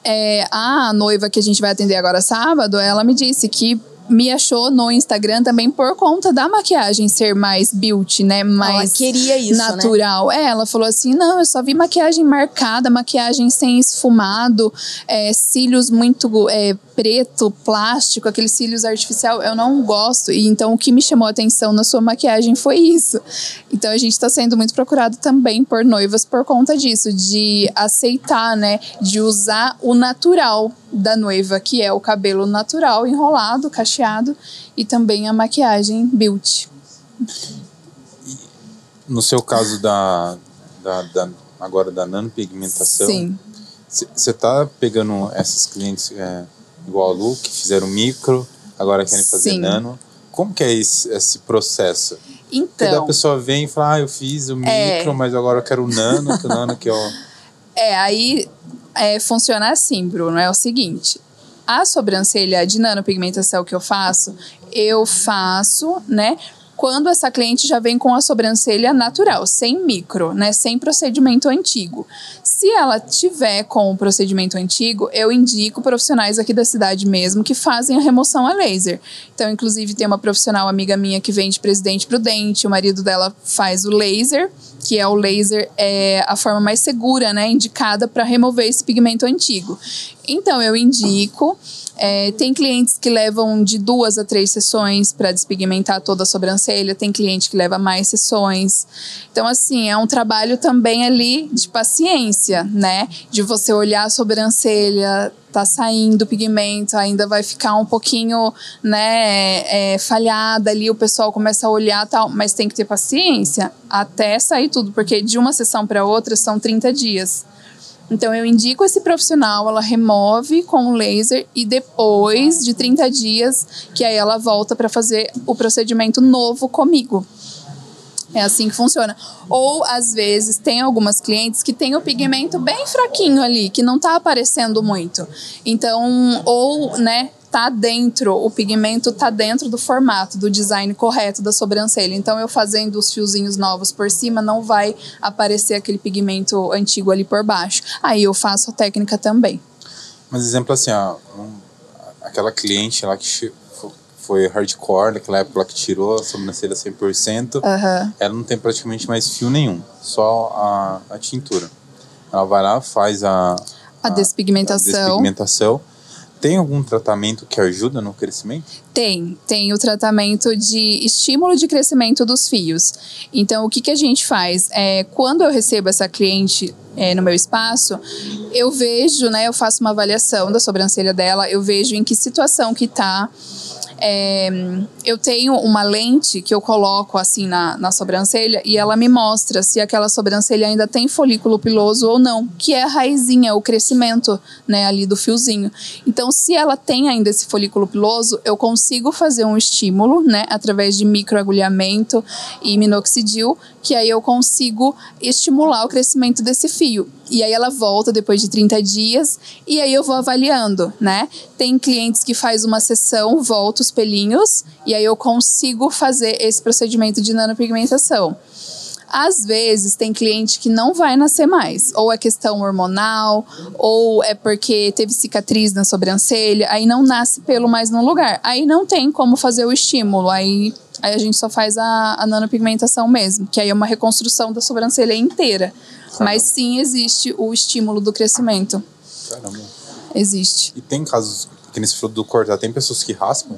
é, a noiva que a gente vai atender agora sábado, ela me disse que me achou no Instagram também por conta da maquiagem ser mais beauty, né? Mais ela queria isso, né? natural. Né? É, ela falou assim: não, eu só vi maquiagem marcada, maquiagem sem esfumado, é, cílios muito é, preto, plástico, aqueles cílios artificial, eu não gosto. E então o que me chamou a atenção na sua maquiagem foi isso. Então a gente está sendo muito procurado também por noivas por conta disso, de aceitar, né? De usar o natural da noiva, que é o cabelo natural, enrolado, cacheado, e também a maquiagem beauty. No seu caso da, da, da agora da nanopigmentação, Sim. Você tá pegando essas clientes é, igual a Lu, que fizeram micro, agora querem fazer Sim. nano. Como que é esse, esse processo? Então. Porque a pessoa vem e fala, ah, eu fiz o é. micro, mas agora eu quero o nano, que o nano que ó. É, aí é, funciona assim, Bruno, é o seguinte. A sobrancelha de nanopigmentação que eu faço, eu faço, né? Quando essa cliente já vem com a sobrancelha natural, sem micro, né? Sem procedimento antigo. Se ela tiver com o procedimento antigo, eu indico profissionais aqui da cidade mesmo que fazem a remoção a laser. Então, inclusive, tem uma profissional amiga minha que vende Presidente Prudente, o marido dela faz o laser que é o laser, é a forma mais segura, né, indicada para remover esse pigmento antigo. Então, eu indico. É, tem clientes que levam de duas a três sessões para despigmentar toda a sobrancelha, tem cliente que leva mais sessões. Então, assim, é um trabalho também ali de paciência, né? De você olhar a sobrancelha, tá saindo o pigmento, ainda vai ficar um pouquinho, né, é, falhada ali, o pessoal começa a olhar tal, mas tem que ter paciência até sair tudo, porque de uma sessão para outra são 30 dias. Então eu indico esse profissional, ela remove com o laser e depois de 30 dias que aí ela volta para fazer o procedimento novo comigo. É assim que funciona. Ou, às vezes, tem algumas clientes que têm o pigmento bem fraquinho ali, que não tá aparecendo muito. Então, ou, né, tá dentro, o pigmento tá dentro do formato, do design correto da sobrancelha. Então, eu fazendo os fiozinhos novos por cima, não vai aparecer aquele pigmento antigo ali por baixo. Aí eu faço a técnica também. Mas exemplo assim, ó, um, aquela cliente lá que foi hardcore, naquela época que tirou a sobrancelha 100%, uhum. ela não tem praticamente mais fio nenhum, só a, a tintura. Ela vai lá, faz a, a, a despigmentação. A despigmentação. Tem algum tratamento que ajuda no crescimento? Tem, tem o tratamento de estímulo de crescimento dos fios. Então, o que, que a gente faz? É, quando eu recebo essa cliente é, no meu espaço, eu vejo, né, eu faço uma avaliação da sobrancelha dela, eu vejo em que situação que está é, eu tenho uma lente que eu coloco assim na, na sobrancelha e ela me mostra se aquela sobrancelha ainda tem folículo piloso ou não, que é a raizinha, o crescimento né, ali do fiozinho. Então, se ela tem ainda esse folículo piloso, eu consigo fazer um estímulo, né, através de microagulhamento e minoxidil, que aí eu consigo estimular o crescimento desse fio. E aí ela volta depois de 30 dias e aí eu vou avaliando, né? Tem clientes que faz uma sessão, volta os pelinhos e aí eu consigo fazer esse procedimento de nanopigmentação. Às vezes tem cliente que não vai nascer mais, ou é questão hormonal, ou é porque teve cicatriz na sobrancelha, aí não nasce pelo mais no lugar. Aí não tem como fazer o estímulo, aí, aí a gente só faz a, a nanopigmentação mesmo, que aí é uma reconstrução da sobrancelha inteira. Caramba. Mas sim existe o estímulo do crescimento. Caramba. Existe. E tem casos, que nesse fruto do cortar, tem pessoas que raspam?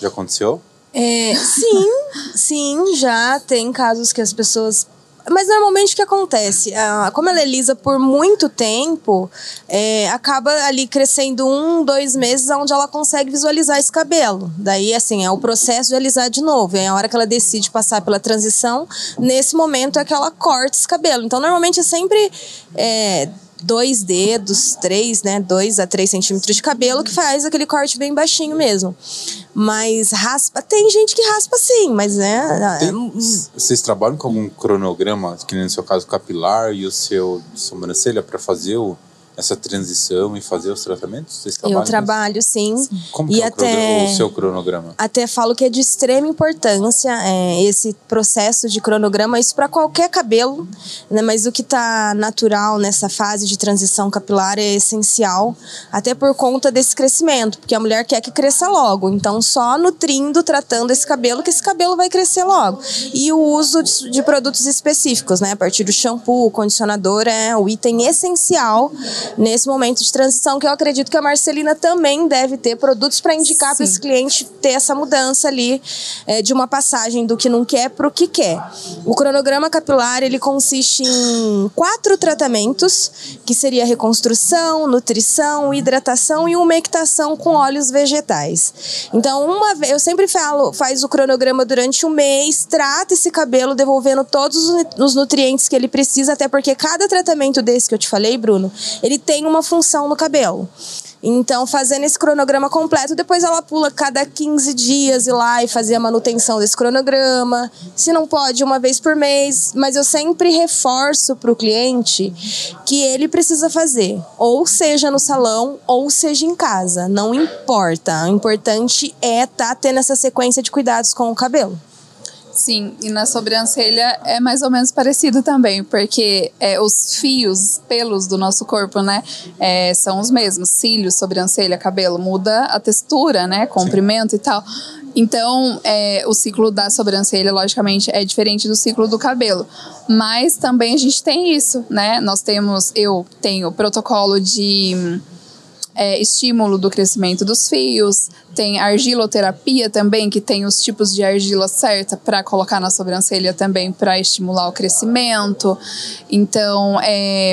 Já aconteceu? É, sim, sim, já tem casos que as pessoas mas normalmente o que acontece? Como ela é lisa por muito tempo, é, acaba ali crescendo um, dois meses onde ela consegue visualizar esse cabelo. Daí, assim, é o processo de alisar de novo. É a hora que ela decide passar pela transição, nesse momento é que ela corta esse cabelo. Então, normalmente é sempre. É, dois dedos, três, né? Dois a três centímetros de cabelo que faz aquele corte bem baixinho mesmo. Mas raspa, tem gente que raspa sim, mas né. Tem, vocês trabalham com algum cronograma, que no seu caso capilar e o seu sobrancelha, para fazer o essa transição e fazer os tratamentos? eu trabalho, sim. Como e é até, o, seu cronograma? Até falo que é de extrema importância é, esse processo de cronograma, isso para qualquer cabelo, né? mas o que está natural nessa fase de transição capilar é essencial, até por conta desse crescimento, porque a mulher quer que cresça logo, então só nutrindo, tratando esse cabelo, que esse cabelo vai crescer logo. E o uso de, de produtos específicos, né? a partir do shampoo, condicionador, é o item essencial nesse momento de transição, que eu acredito que a Marcelina também deve ter produtos para indicar para esse cliente ter essa mudança ali é, de uma passagem do que não quer para o que quer. O cronograma capilar ele consiste em quatro tratamentos, que seria reconstrução, nutrição, hidratação e umectação com óleos vegetais. Então, uma vez, eu sempre falo, faz o cronograma durante um mês, trata esse cabelo devolvendo todos os nutrientes que ele precisa, até porque cada tratamento desse que eu te falei, Bruno, ele tem uma função no cabelo. Então, fazendo esse cronograma completo, depois ela pula cada 15 dias ir lá e fazer a manutenção desse cronograma. Se não pode, uma vez por mês. Mas eu sempre reforço para o cliente que ele precisa fazer, ou seja no salão, ou seja em casa. Não importa. O importante é estar tá tendo essa sequência de cuidados com o cabelo. Sim, e na sobrancelha é mais ou menos parecido também, porque é, os fios, pelos do nosso corpo, né, é, são os mesmos. Cílios, sobrancelha, cabelo, muda a textura, né, comprimento Sim. e tal. Então, é, o ciclo da sobrancelha, logicamente, é diferente do ciclo do cabelo. Mas também a gente tem isso, né? Nós temos, eu tenho protocolo de é, estímulo do crescimento dos fios, tem argiloterapia também, que tem os tipos de argila certa para colocar na sobrancelha também para estimular o crescimento. Então, é,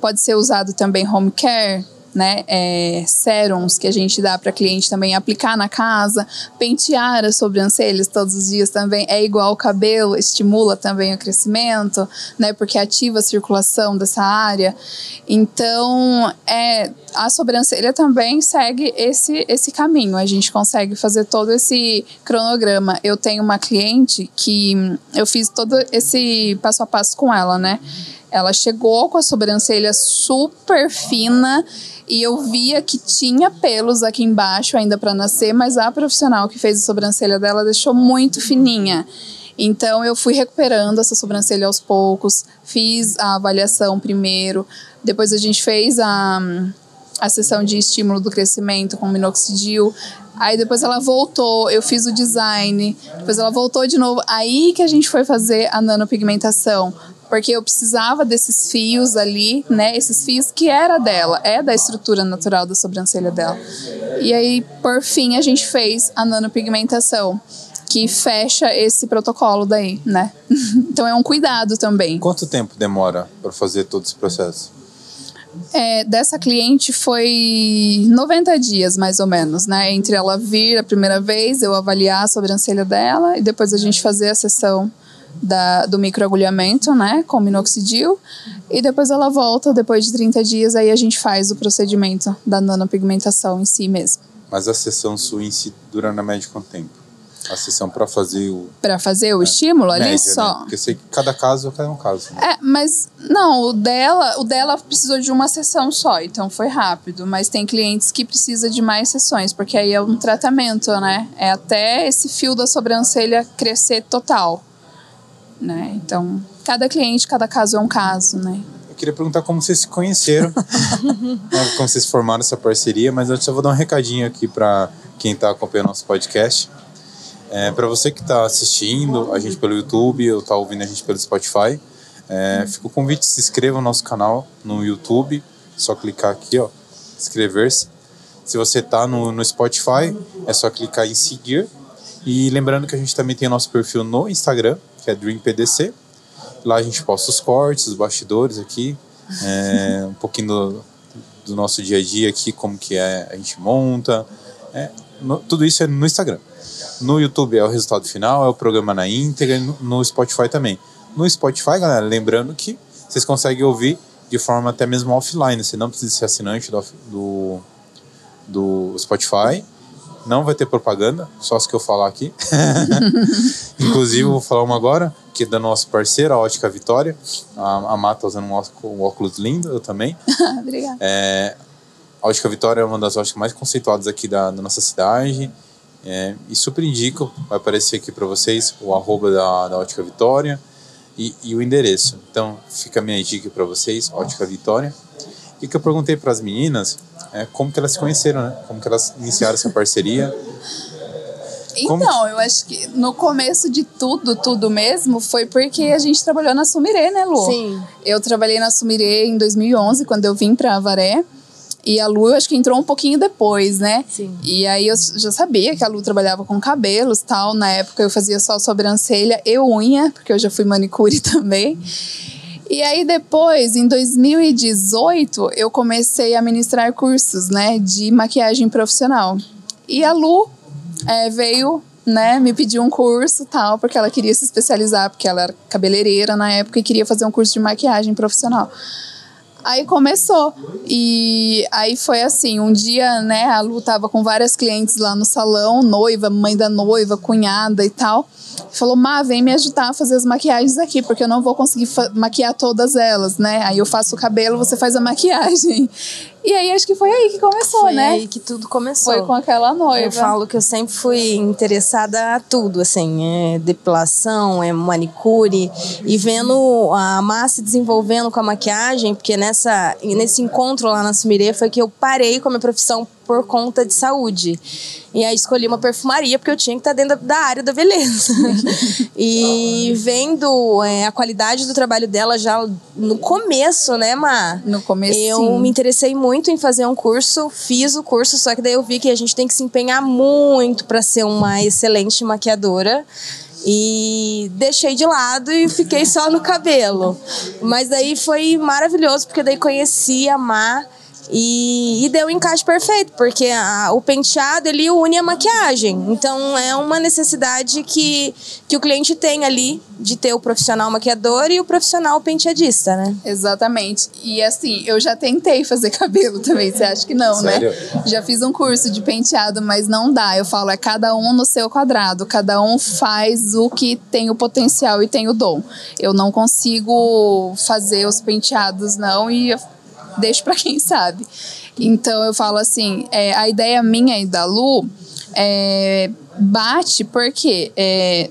pode ser usado também home care, né, é, serums que a gente dá para cliente também aplicar na casa, pentear as sobrancelhas todos os dias também é igual ao cabelo, estimula também o crescimento, né, porque ativa a circulação dessa área. Então, é, a sobrancelha também segue esse, esse caminho. A gente consegue fazer todo esse cronograma. Eu tenho uma cliente que eu fiz todo esse passo a passo com ela, né? Ela chegou com a sobrancelha super fina e eu via que tinha pelos aqui embaixo ainda para nascer, mas a profissional que fez a sobrancelha dela deixou muito fininha. Então eu fui recuperando essa sobrancelha aos poucos, fiz a avaliação primeiro, depois a gente fez a, a sessão de estímulo do crescimento com minoxidil. Aí depois ela voltou, eu fiz o design, depois ela voltou de novo. Aí que a gente foi fazer a nanopigmentação porque eu precisava desses fios ali, né? Esses fios que era dela, é da estrutura natural da sobrancelha dela. E aí, por fim, a gente fez a nanopigmentação, que fecha esse protocolo daí, né? então é um cuidado também. Quanto tempo demora para fazer todo esse processo? É, dessa cliente foi 90 dias, mais ou menos, né? Entre ela vir a primeira vez, eu avaliar a sobrancelha dela e depois a gente fazer a sessão da, do microagulhamento, né? Com minoxidil. E depois ela volta, depois de 30 dias, aí a gente faz o procedimento da nanopigmentação em si mesmo. Mas a sessão sua em si dura na média quanto tempo? a sessão para fazer o. Para fazer o é, estímulo ali média, só. Né? Porque sei que cada caso é um caso. Né? É, mas não, o dela, o dela precisou de uma sessão só, então foi rápido. Mas tem clientes que precisam de mais sessões, porque aí é um tratamento, né? É até esse fio da sobrancelha crescer total. Né? Então, cada cliente, cada caso é um caso, né? Eu queria perguntar como vocês se conheceram, né, como vocês formaram essa parceria, mas antes eu vou dar um recadinho aqui para quem está acompanhando nosso podcast. É, para você que está assistindo a gente pelo YouTube ou está ouvindo a gente pelo Spotify, é, fica o convite, se inscreva no nosso canal no YouTube, só clicar aqui, ó, inscrever-se. Se você está no, no Spotify, é só clicar em seguir. E lembrando que a gente também tem o nosso perfil no Instagram, que é DreamPDC. Lá a gente posta os cortes, os bastidores aqui, é, um pouquinho do, do, nosso dia a dia aqui, como que é, a gente monta. É, no, tudo isso é no Instagram. No YouTube é o resultado final, é o programa na íntegra, no Spotify também. No Spotify, galera, lembrando que vocês conseguem ouvir de forma até mesmo offline, você não precisa ser assinante do, do, do Spotify. Não vai ter propaganda, só as que eu falar aqui. Inclusive, vou falar uma agora, que é da nossa parceira, a Ótica Vitória. A, a Mata tá usando um óculos lindo, eu também. Obrigada. É, a Ótica Vitória é uma das óticas mais conceituadas aqui da, da nossa cidade. É, e super indico, vai aparecer aqui para vocês o arroba da, da Ótica Vitória e, e, o endereço. Então fica a minha dica para vocês, Ótica Vitória. E que eu perguntei para as meninas é, como que elas se conheceram, né? Como que elas iniciaram essa parceria. Então, eu acho que no começo de tudo, tudo mesmo, foi porque a gente trabalhou na Sumirê, né, Lu? Sim. Eu trabalhei na Sumirê em 2011, quando eu vim para Avaré. E a Lu, eu acho que entrou um pouquinho depois, né? Sim. E aí eu já sabia que a Lu trabalhava com cabelos tal. Na época eu fazia só sobrancelha e unha, porque eu já fui manicure também. E aí depois, em 2018, eu comecei a ministrar cursos, né, de maquiagem profissional. E a Lu é, veio, né, me pediu um curso tal, porque ela queria se especializar, porque ela era cabeleireira na época e queria fazer um curso de maquiagem profissional. Aí começou. E aí foi assim, um dia, né, a Lu tava com várias clientes lá no salão, noiva, mãe da noiva, cunhada e tal. Falou, Má, vem me ajudar a fazer as maquiagens aqui, porque eu não vou conseguir maquiar todas elas, né? Aí eu faço o cabelo, você faz a maquiagem. E aí acho que foi aí que começou, foi né? Foi aí que tudo começou. Foi com aquela noiva. Eu falo que eu sempre fui interessada a tudo, assim, é depilação, é manicure e vendo a massa desenvolvendo com a maquiagem, porque nessa nesse encontro lá na Sumirê foi que eu parei com a minha profissão por conta de saúde. E aí escolhi uma perfumaria porque eu tinha que estar dentro da área da beleza. e vendo é, a qualidade do trabalho dela já no começo, né, Má? No começo. Eu me interessei muito em fazer um curso, fiz o curso, só que daí eu vi que a gente tem que se empenhar muito para ser uma excelente maquiadora e deixei de lado e fiquei só no cabelo. Mas daí foi maravilhoso, porque daí conheci a Má e, e deu o um encaixe perfeito, porque a, o penteado ele une a maquiagem. Então é uma necessidade que, que o cliente tem ali de ter o profissional maquiador e o profissional penteadista, né? Exatamente. E assim, eu já tentei fazer cabelo também, você acha que não, né? Sério? né? Já fiz um curso de penteado, mas não dá. Eu falo, é cada um no seu quadrado, cada um faz o que tem o potencial e tem o dom. Eu não consigo fazer os penteados, não, e deixo para quem sabe. Então eu falo assim, é, a ideia minha e da Lu é, bate porque é,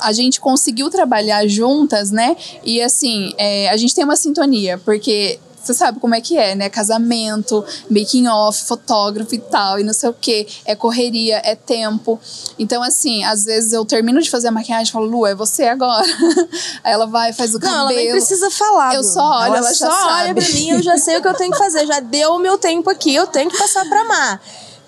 a gente conseguiu trabalhar juntas, né? E assim, é, a gente tem uma sintonia, porque você sabe como é que é, né? Casamento, making off, fotógrafo e tal, e não sei o que. É correria, é tempo. Então, assim, às vezes eu termino de fazer a maquiagem e falo, Lu, é você agora. Aí ela vai, faz o cabelo. Não, ela nem precisa falar. Eu só olho, ela, ela já só sabe. olha pra mim, eu já sei o que eu tenho que fazer. Já deu o meu tempo aqui, eu tenho que passar pra Mar.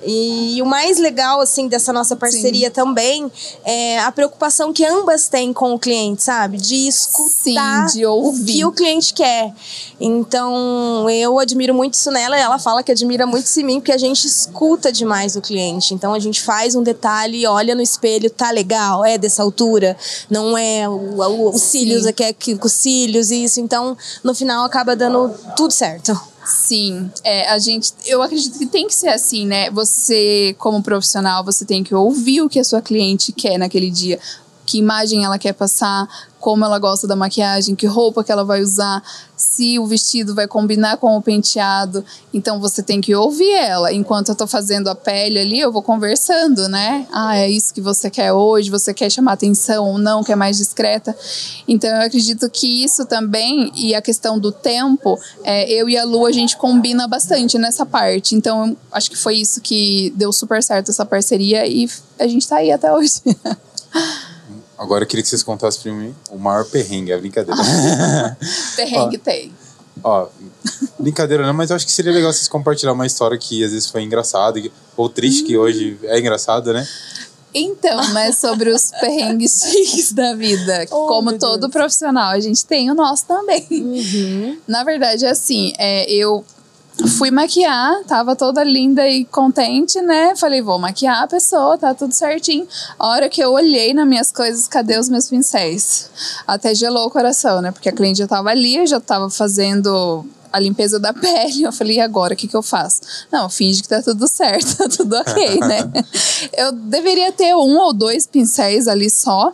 E o mais legal, assim, dessa nossa parceria Sim. também é a preocupação que ambas têm com o cliente, sabe? De escutar Sim, de ouvir. o que o cliente quer. Então, eu admiro muito isso nela e ela fala que admira muito isso em mim, porque a gente escuta demais o cliente. Então, a gente faz um detalhe, olha no espelho, tá legal, é dessa altura, não é os cílios, aqui é com os cílios, isso. Então, no final, acaba dando tudo certo. Sim, é, a gente, eu acredito que tem que ser assim, né? Você, como profissional, você tem que ouvir o que a sua cliente quer naquele dia, que imagem ela quer passar, como ela gosta da maquiagem, que roupa que ela vai usar, se o vestido vai combinar com o penteado. Então você tem que ouvir ela. Enquanto eu tô fazendo a pele ali, eu vou conversando, né? Ah, é isso que você quer hoje, você quer chamar atenção ou não, quer mais discreta. Então eu acredito que isso também, e a questão do tempo, é, eu e a Lu, a gente combina bastante nessa parte. Então acho que foi isso que deu super certo essa parceria e a gente tá aí até hoje. Agora eu queria que vocês contassem pra mim o maior perrengue, é brincadeira. perrengue ó, tem. Ó, brincadeira não, mas eu acho que seria legal vocês compartilhar uma história que às vezes foi engraçada ou triste, que hoje é engraçada, né? Então, né, sobre os perrengues da vida. Oh, Como todo Deus. profissional, a gente tem o nosso também. Uhum. Na verdade, assim, é, eu fui maquiar, tava toda linda e contente, né? Falei, vou maquiar a pessoa, tá tudo certinho. A hora que eu olhei nas minhas coisas, cadê os meus pincéis? Até gelou o coração, né? Porque a cliente já tava ali, eu já tava fazendo a limpeza da pele. Eu falei, e agora o que, que eu faço? Não, finge que tá tudo certo, tá tudo ok, né? eu deveria ter um ou dois pincéis ali só.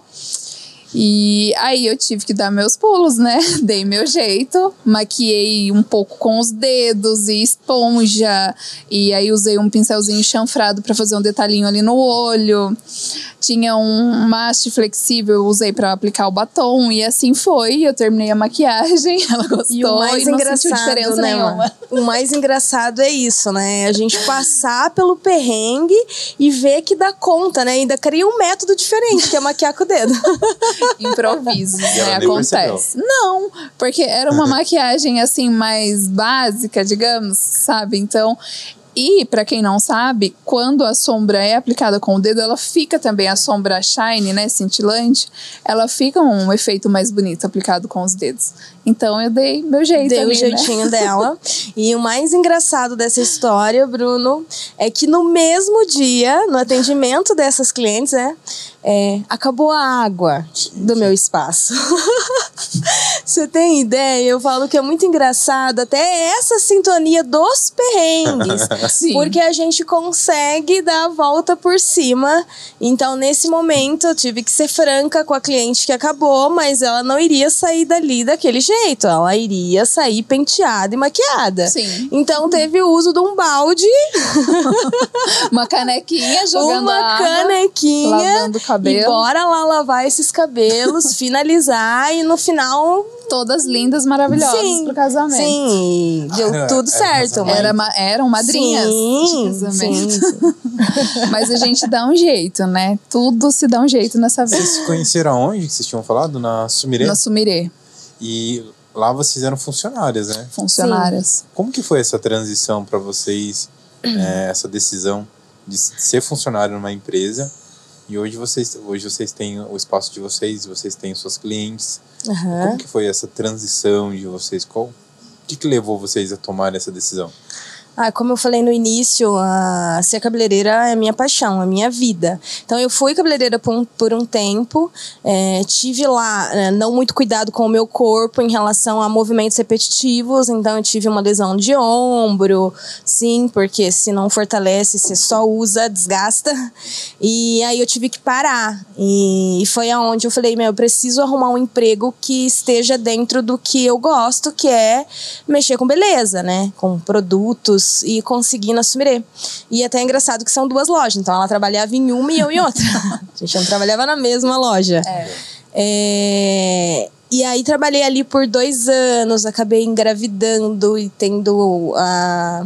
E aí eu tive que dar meus pulos, né? Dei meu jeito, maquiei um pouco com os dedos e esponja. E aí usei um pincelzinho chanfrado para fazer um detalhinho ali no olho. Tinha um maste flexível, eu usei para aplicar o batom. E assim foi. Eu terminei a maquiagem, ela gostou e, o mais e não engraçado, sentiu diferença né, nenhuma. O mais engraçado é isso, né? A gente passar pelo perrengue e ver que dá conta, né? Ainda cria um método diferente, que é maquiar com o dedo. improviso, né? Acontece. Não, porque era uma maquiagem assim mais básica, digamos, sabe? Então, e, para quem não sabe, quando a sombra é aplicada com o dedo, ela fica também, a sombra shine, né, cintilante, ela fica um efeito mais bonito aplicado com os dedos. Então eu dei meu jeito Dei ali, o jeitinho né? dela. E o mais engraçado dessa história, Bruno, é que no mesmo dia, no atendimento dessas clientes, né, é, acabou a água do meu espaço. Você tem ideia? Eu falo que é muito engraçado até essa sintonia dos perrengues. Sim. Porque a gente consegue dar a volta por cima. Então, nesse momento, eu tive que ser franca com a cliente que acabou, mas ela não iria sair dali daquele jeito. Ela iria sair penteada e maquiada. Sim. Então, teve o uso de um balde. Uma canequinha jogando Uma água, canequinha. lavando o cabelo. E bora lá lavar esses cabelos, finalizar e no final. Todas lindas, maravilhosas Sim, pro casamento. Sim, deu Era- tudo era certo. casamento. Era, ma- eram madrinhas Sim, de casamento. sim, sim. Mas a gente dá um jeito, né? Tudo se dá um jeito nessa vida. Vocês se conheceram aonde que vocês tinham falado? Na Sumirê? Na Sumirê, E lá vocês eram funcionárias, né? funcionárias. Como que foi essa transição para vocês, é, essa decisão de ser funcionário numa empresa? E hoje vocês, hoje vocês têm o espaço de vocês, vocês têm os seus clientes. Aham. Como que foi essa transição de vocês? Qual, o que, que levou vocês a tomar essa decisão? Ah, como eu falei no início, a ser cabeleireira é minha paixão, é minha vida. Então eu fui cabeleireira por um, por um tempo, é, tive lá é, não muito cuidado com o meu corpo em relação a movimentos repetitivos, então eu tive uma lesão de ombro, sim, porque se não fortalece, você só usa, desgasta. E aí eu tive que parar. E foi aonde eu falei, meu, eu preciso arrumar um emprego que esteja dentro do que eu gosto, que é mexer com beleza, né? Com produtos e conseguir na Sumirê. E até é engraçado que são duas lojas, então ela trabalhava em uma e eu em outra. A gente não trabalhava na mesma loja. É. É, e aí trabalhei ali por dois anos, acabei engravidando e tendo a,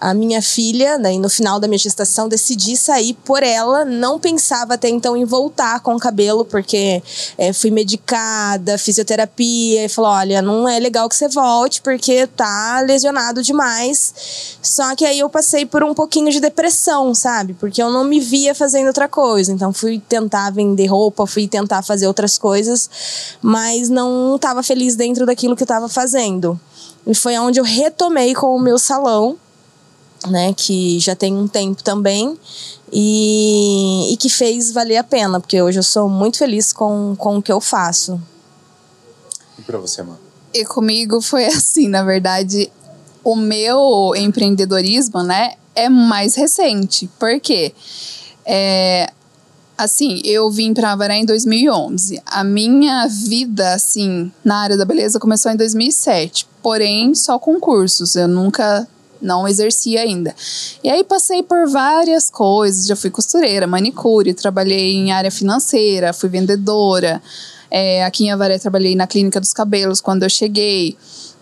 a minha filha, né? E no final da minha gestação decidi sair por ela. Não pensava até então em voltar com o cabelo, porque é, fui medicada, fisioterapia, e falou: olha, não é legal que você volte, porque tá lesionado demais. Só que aí eu passei por um pouquinho de depressão, sabe? Porque eu não me via fazendo outra coisa. Então fui tentar vender roupa, fui tentar fazer outras coisas, mas não estava feliz dentro daquilo que eu estava fazendo. E foi onde eu retomei com o meu salão, né, que já tem um tempo também, e, e que fez valer a pena, porque hoje eu sou muito feliz com, com o que eu faço. E para você, mano? E comigo foi assim, na verdade, o meu empreendedorismo, né, é mais recente. Por quê? É, Assim, eu vim para Avaré em 2011. A minha vida, assim, na área da beleza começou em 2007. Porém, só com cursos. Eu nunca não exercia ainda. E aí passei por várias coisas. Já fui costureira, manicure, trabalhei em área financeira, fui vendedora. É, aqui em Avaré trabalhei na clínica dos cabelos quando eu cheguei.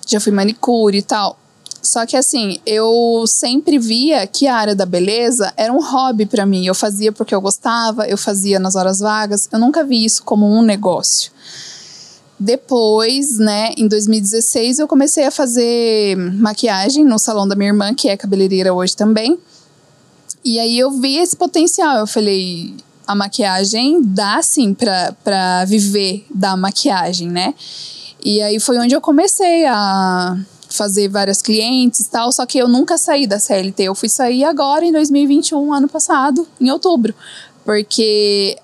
Já fui manicure e tal. Só que assim, eu sempre via que a área da beleza era um hobby para mim. Eu fazia porque eu gostava, eu fazia nas horas vagas. Eu nunca vi isso como um negócio. Depois, né, em 2016, eu comecei a fazer maquiagem no salão da minha irmã, que é cabeleireira hoje também. E aí eu vi esse potencial. Eu falei, a maquiagem dá sim pra, pra viver da maquiagem, né? E aí foi onde eu comecei a fazer várias clientes tal, só que eu nunca saí da CLT. Eu fui sair agora em 2021, ano passado, em outubro. Porque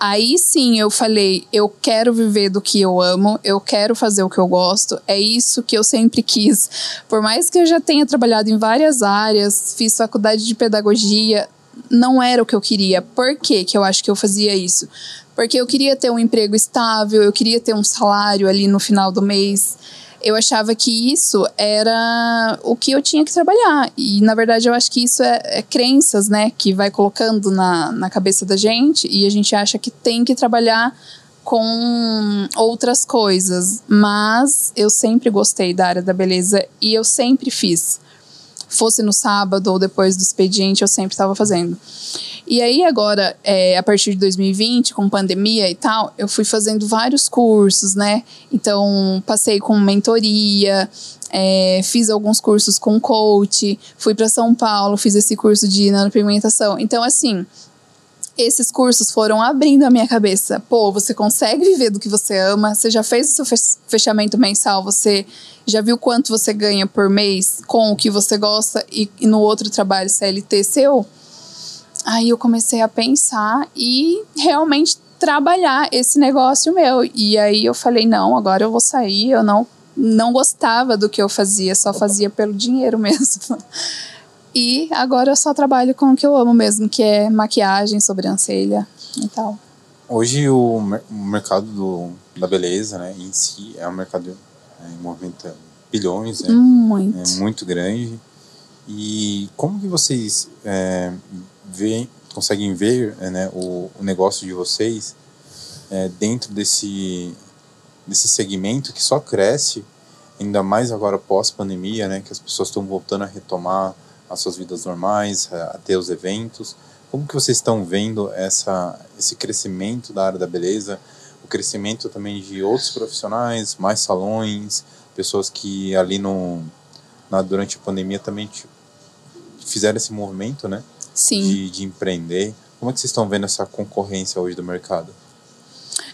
aí sim eu falei, eu quero viver do que eu amo, eu quero fazer o que eu gosto, é isso que eu sempre quis. Por mais que eu já tenha trabalhado em várias áreas, fiz faculdade de pedagogia, não era o que eu queria. Por que que eu acho que eu fazia isso? Porque eu queria ter um emprego estável, eu queria ter um salário ali no final do mês eu achava que isso era o que eu tinha que trabalhar. E, na verdade, eu acho que isso é, é, crenças, né? Que vai colocando na, na cabeça da gente e a gente acha que tem que trabalhar com outras coisas. Mas eu sempre gostei da área da beleza e eu sempre fiz. Fosse no sábado ou depois do expediente, eu sempre estava fazendo. E aí, agora, é, a partir de 2020, com pandemia e tal, eu fui fazendo vários cursos, né? Então, passei com mentoria, é, fiz alguns cursos com coach, fui para São Paulo, fiz esse curso de nanopigmentação. Então, assim, esses cursos foram abrindo a minha cabeça. Pô, você consegue viver do que você ama, você já fez o seu fechamento mensal, você já viu quanto você ganha por mês com o que você gosta e, e no outro trabalho CLT seu? Aí eu comecei a pensar e realmente trabalhar esse negócio meu. E aí eu falei, não, agora eu vou sair, eu não não gostava do que eu fazia, só fazia pelo dinheiro mesmo. E agora eu só trabalho com o que eu amo mesmo, que é maquiagem, sobrancelha e tal. Hoje o, o mercado do, da beleza, né, em si, é um mercado é, em movimento bilhões, né? Muito. É muito grande. E como que vocês é, veem, conseguem ver é, né, o, o, negócio de vocês é, dentro desse, desse segmento que só cresce, ainda mais agora pós-pandemia, né, que as pessoas estão voltando a retomar as suas vidas normais, a ter os eventos. Como que vocês estão vendo essa, esse crescimento da área da beleza, o crescimento também de outros profissionais, mais salões, pessoas que ali no, na, durante a pandemia também fizeram esse movimento, né? Sim. De, de empreender. Como é que vocês estão vendo essa concorrência hoje do mercado?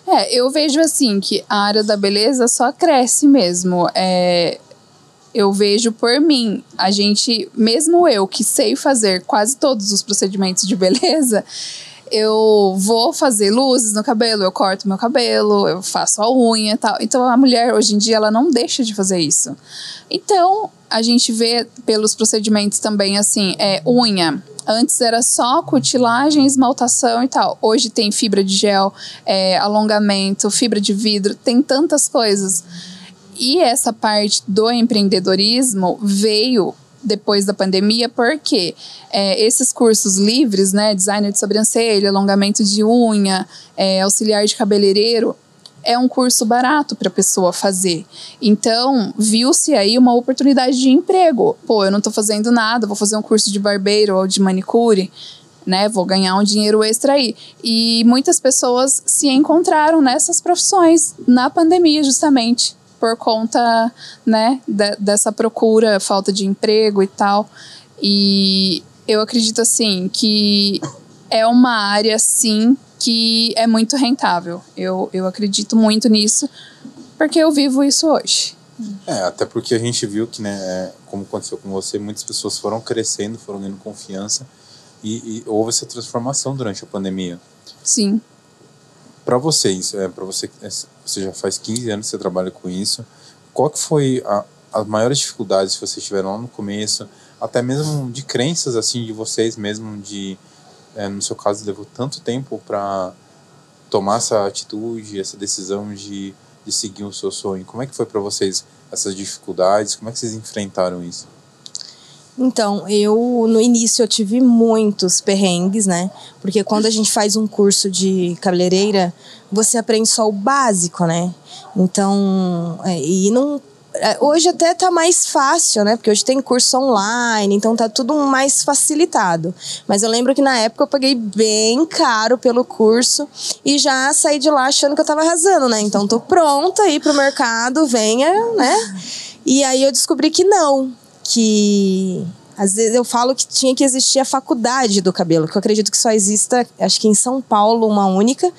É, eu vejo assim que a área da beleza só cresce mesmo. É, eu vejo por mim, a gente, mesmo eu que sei fazer quase todos os procedimentos de beleza, eu vou fazer luzes no cabelo, eu corto meu cabelo, eu faço a unha e tal. Então a mulher hoje em dia ela não deixa de fazer isso. Então a gente vê pelos procedimentos também assim, é unha. Antes era só cutilagem, esmaltação e tal. Hoje tem fibra de gel, é, alongamento, fibra de vidro, tem tantas coisas. E essa parte do empreendedorismo veio depois da pandemia, porque é, esses cursos livres, né, designer de sobrancelha, alongamento de unha, é, auxiliar de cabeleireiro, é um curso barato para a pessoa fazer. Então, viu-se aí uma oportunidade de emprego. Pô, eu não estou fazendo nada, vou fazer um curso de barbeiro ou de manicure, né? Vou ganhar um dinheiro extra aí. E muitas pessoas se encontraram nessas profissões na pandemia, justamente por conta, né, de, dessa procura, falta de emprego e tal. E eu acredito assim que é uma área sim que é muito rentável. Eu, eu acredito muito nisso, porque eu vivo isso hoje. É, até porque a gente viu que, né, é, como aconteceu com você, muitas pessoas foram crescendo, foram ganhando confiança e, e houve essa transformação durante a pandemia. Sim. Para vocês, é, para você, é, você já faz 15 anos que você trabalha com isso, qual que foi a, as maiores dificuldades que vocês tiveram lá no começo, até mesmo de crenças assim de vocês mesmo de é, no seu caso, levou tanto tempo para tomar essa atitude, essa decisão de, de seguir o seu sonho? Como é que foi para vocês essas dificuldades? Como é que vocês enfrentaram isso? Então, eu no início eu tive muitos perrengues, né? Porque quando a gente faz um curso de cabeleireira, você aprende só o básico, né? Então, é, e não hoje até tá mais fácil, né? Porque hoje tem curso online, então tá tudo mais facilitado. Mas eu lembro que na época eu paguei bem caro pelo curso e já saí de lá achando que eu tava arrasando, né? Então tô pronta aí pro mercado, venha, né? E aí eu descobri que não, que às vezes eu falo que tinha que existir a faculdade do cabelo, que eu acredito que só exista, acho que em São Paulo, uma única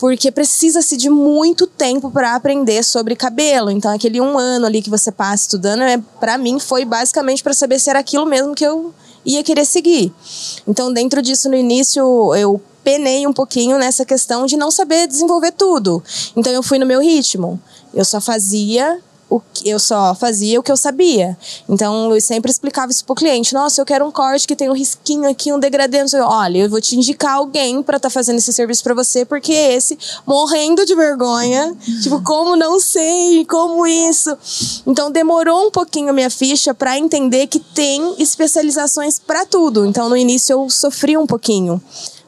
porque precisa-se de muito tempo para aprender sobre cabelo. Então, aquele um ano ali que você passa estudando, é, para mim, foi basicamente para saber se era aquilo mesmo que eu ia querer seguir. Então, dentro disso, no início, eu penei um pouquinho nessa questão de não saber desenvolver tudo. Então, eu fui no meu ritmo. Eu só fazia o que eu só fazia o que eu sabia. Então eu sempre explicava isso pro cliente. Nossa, eu quero um corte que tem um risquinho aqui, um degradê. Olha, eu vou te indicar alguém para estar tá fazendo esse serviço para você, porque esse morrendo de vergonha, tipo, como não sei, como isso. Então demorou um pouquinho a minha ficha para entender que tem especializações para tudo. Então no início eu sofri um pouquinho.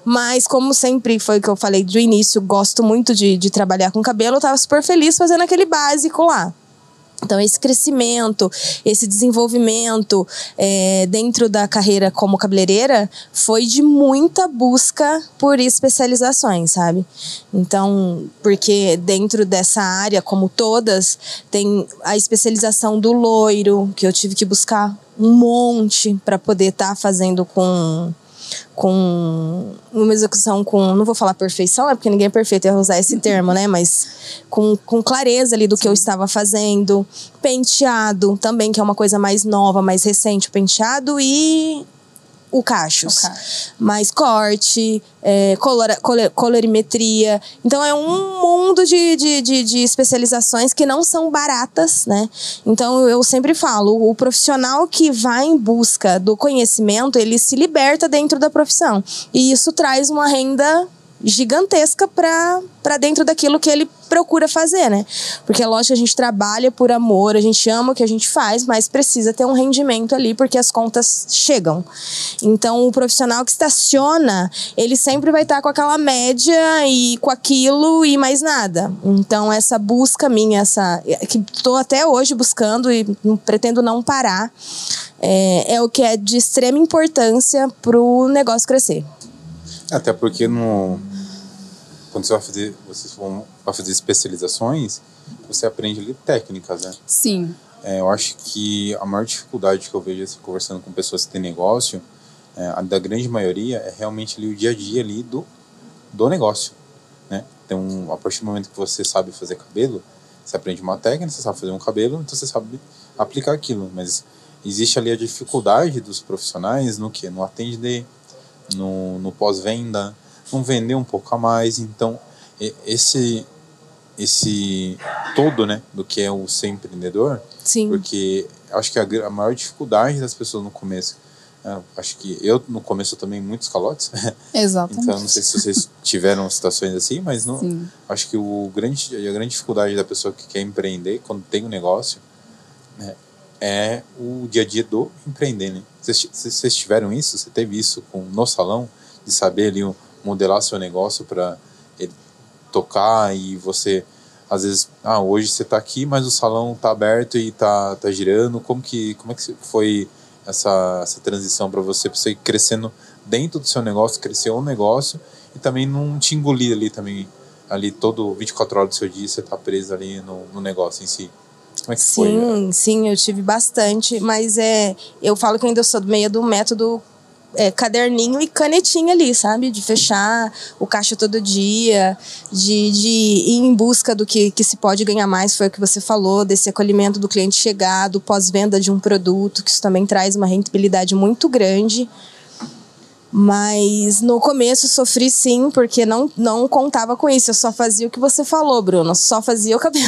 Mas, como sempre foi o que eu falei do início, gosto muito de, de trabalhar com cabelo, eu tava super feliz fazendo aquele básico lá. Então, esse crescimento, esse desenvolvimento é, dentro da carreira como cabeleireira foi de muita busca por especializações, sabe? Então, porque dentro dessa área, como todas, tem a especialização do loiro, que eu tive que buscar um monte para poder estar tá fazendo com com uma execução com, não vou falar perfeição, é porque ninguém é perfeito, eu ia usar esse termo, né? Mas com, com clareza ali do que eu estava fazendo. Penteado também, que é uma coisa mais nova, mais recente, o penteado e o cachos. O. Mais corte, é, color, colorimetria. Então é um mundo de, de, de, de, especializações que não são baratas, né? Então eu sempre falo, o profissional que vai em busca do conhecimento, ele se liberta dentro da profissão. E isso traz uma renda gigantesca para dentro daquilo que ele procura fazer, né? Porque é lógico que a gente trabalha por amor, a gente ama o que a gente faz, mas precisa ter um rendimento ali porque as contas chegam. Então, o profissional que estaciona, ele sempre vai estar com aquela média e com aquilo e mais nada. Então, essa busca minha, essa que estou até hoje buscando e pretendo não parar, é, é o que é de extrema importância para o negócio crescer. Até porque no quando você vai fazer, vocês vão vai fazer especializações, você aprende ali técnicas, né? Sim. É, eu acho que a maior dificuldade que eu vejo assim, conversando com pessoas que têm negócio, é, a da grande maioria, é realmente ali o dia a dia ali do, do negócio, né? Então, a partir do momento que você sabe fazer cabelo, você aprende uma técnica, você sabe fazer um cabelo, então você sabe aplicar aquilo, mas existe ali a dificuldade dos profissionais no que? No atender, no, no pós-venda, não vender um pouco a mais. Então, esse esse todo, né, do que é o ser empreendedor, Sim. porque acho que a, a maior dificuldade das pessoas no começo, é, acho que eu no começo eu tomei muitos calotes, Exatamente. então não sei se vocês tiveram situações assim, mas não, acho que o grande a grande dificuldade da pessoa que quer empreender quando tem um negócio, né, é o dia a dia do empreender, né? Vocês, tiveram isso? Você teve isso com no salão de saber ali o modelar seu negócio para ele tocar e você às vezes, ah, hoje você está aqui, mas o salão está aberto e está tá girando. Como que, como é que foi essa, essa transição para você, para você ir crescendo dentro do seu negócio, crescer um negócio e também não te engolir ali também, ali todo 24 horas do seu dia, você está preso ali no, no negócio em si. Como é que sim, foi? sim, eu tive bastante, mas é, eu falo que ainda sou do meio do método é, caderninho e canetinha ali, sabe? De fechar o caixa todo dia, de, de ir em busca do que, que se pode ganhar mais, foi o que você falou, desse acolhimento do cliente chegado, pós-venda de um produto, que isso também traz uma rentabilidade muito grande. Mas no começo sofri sim, porque não, não contava com isso. Eu só fazia o que você falou, Bruno. Só fazia o cabelo.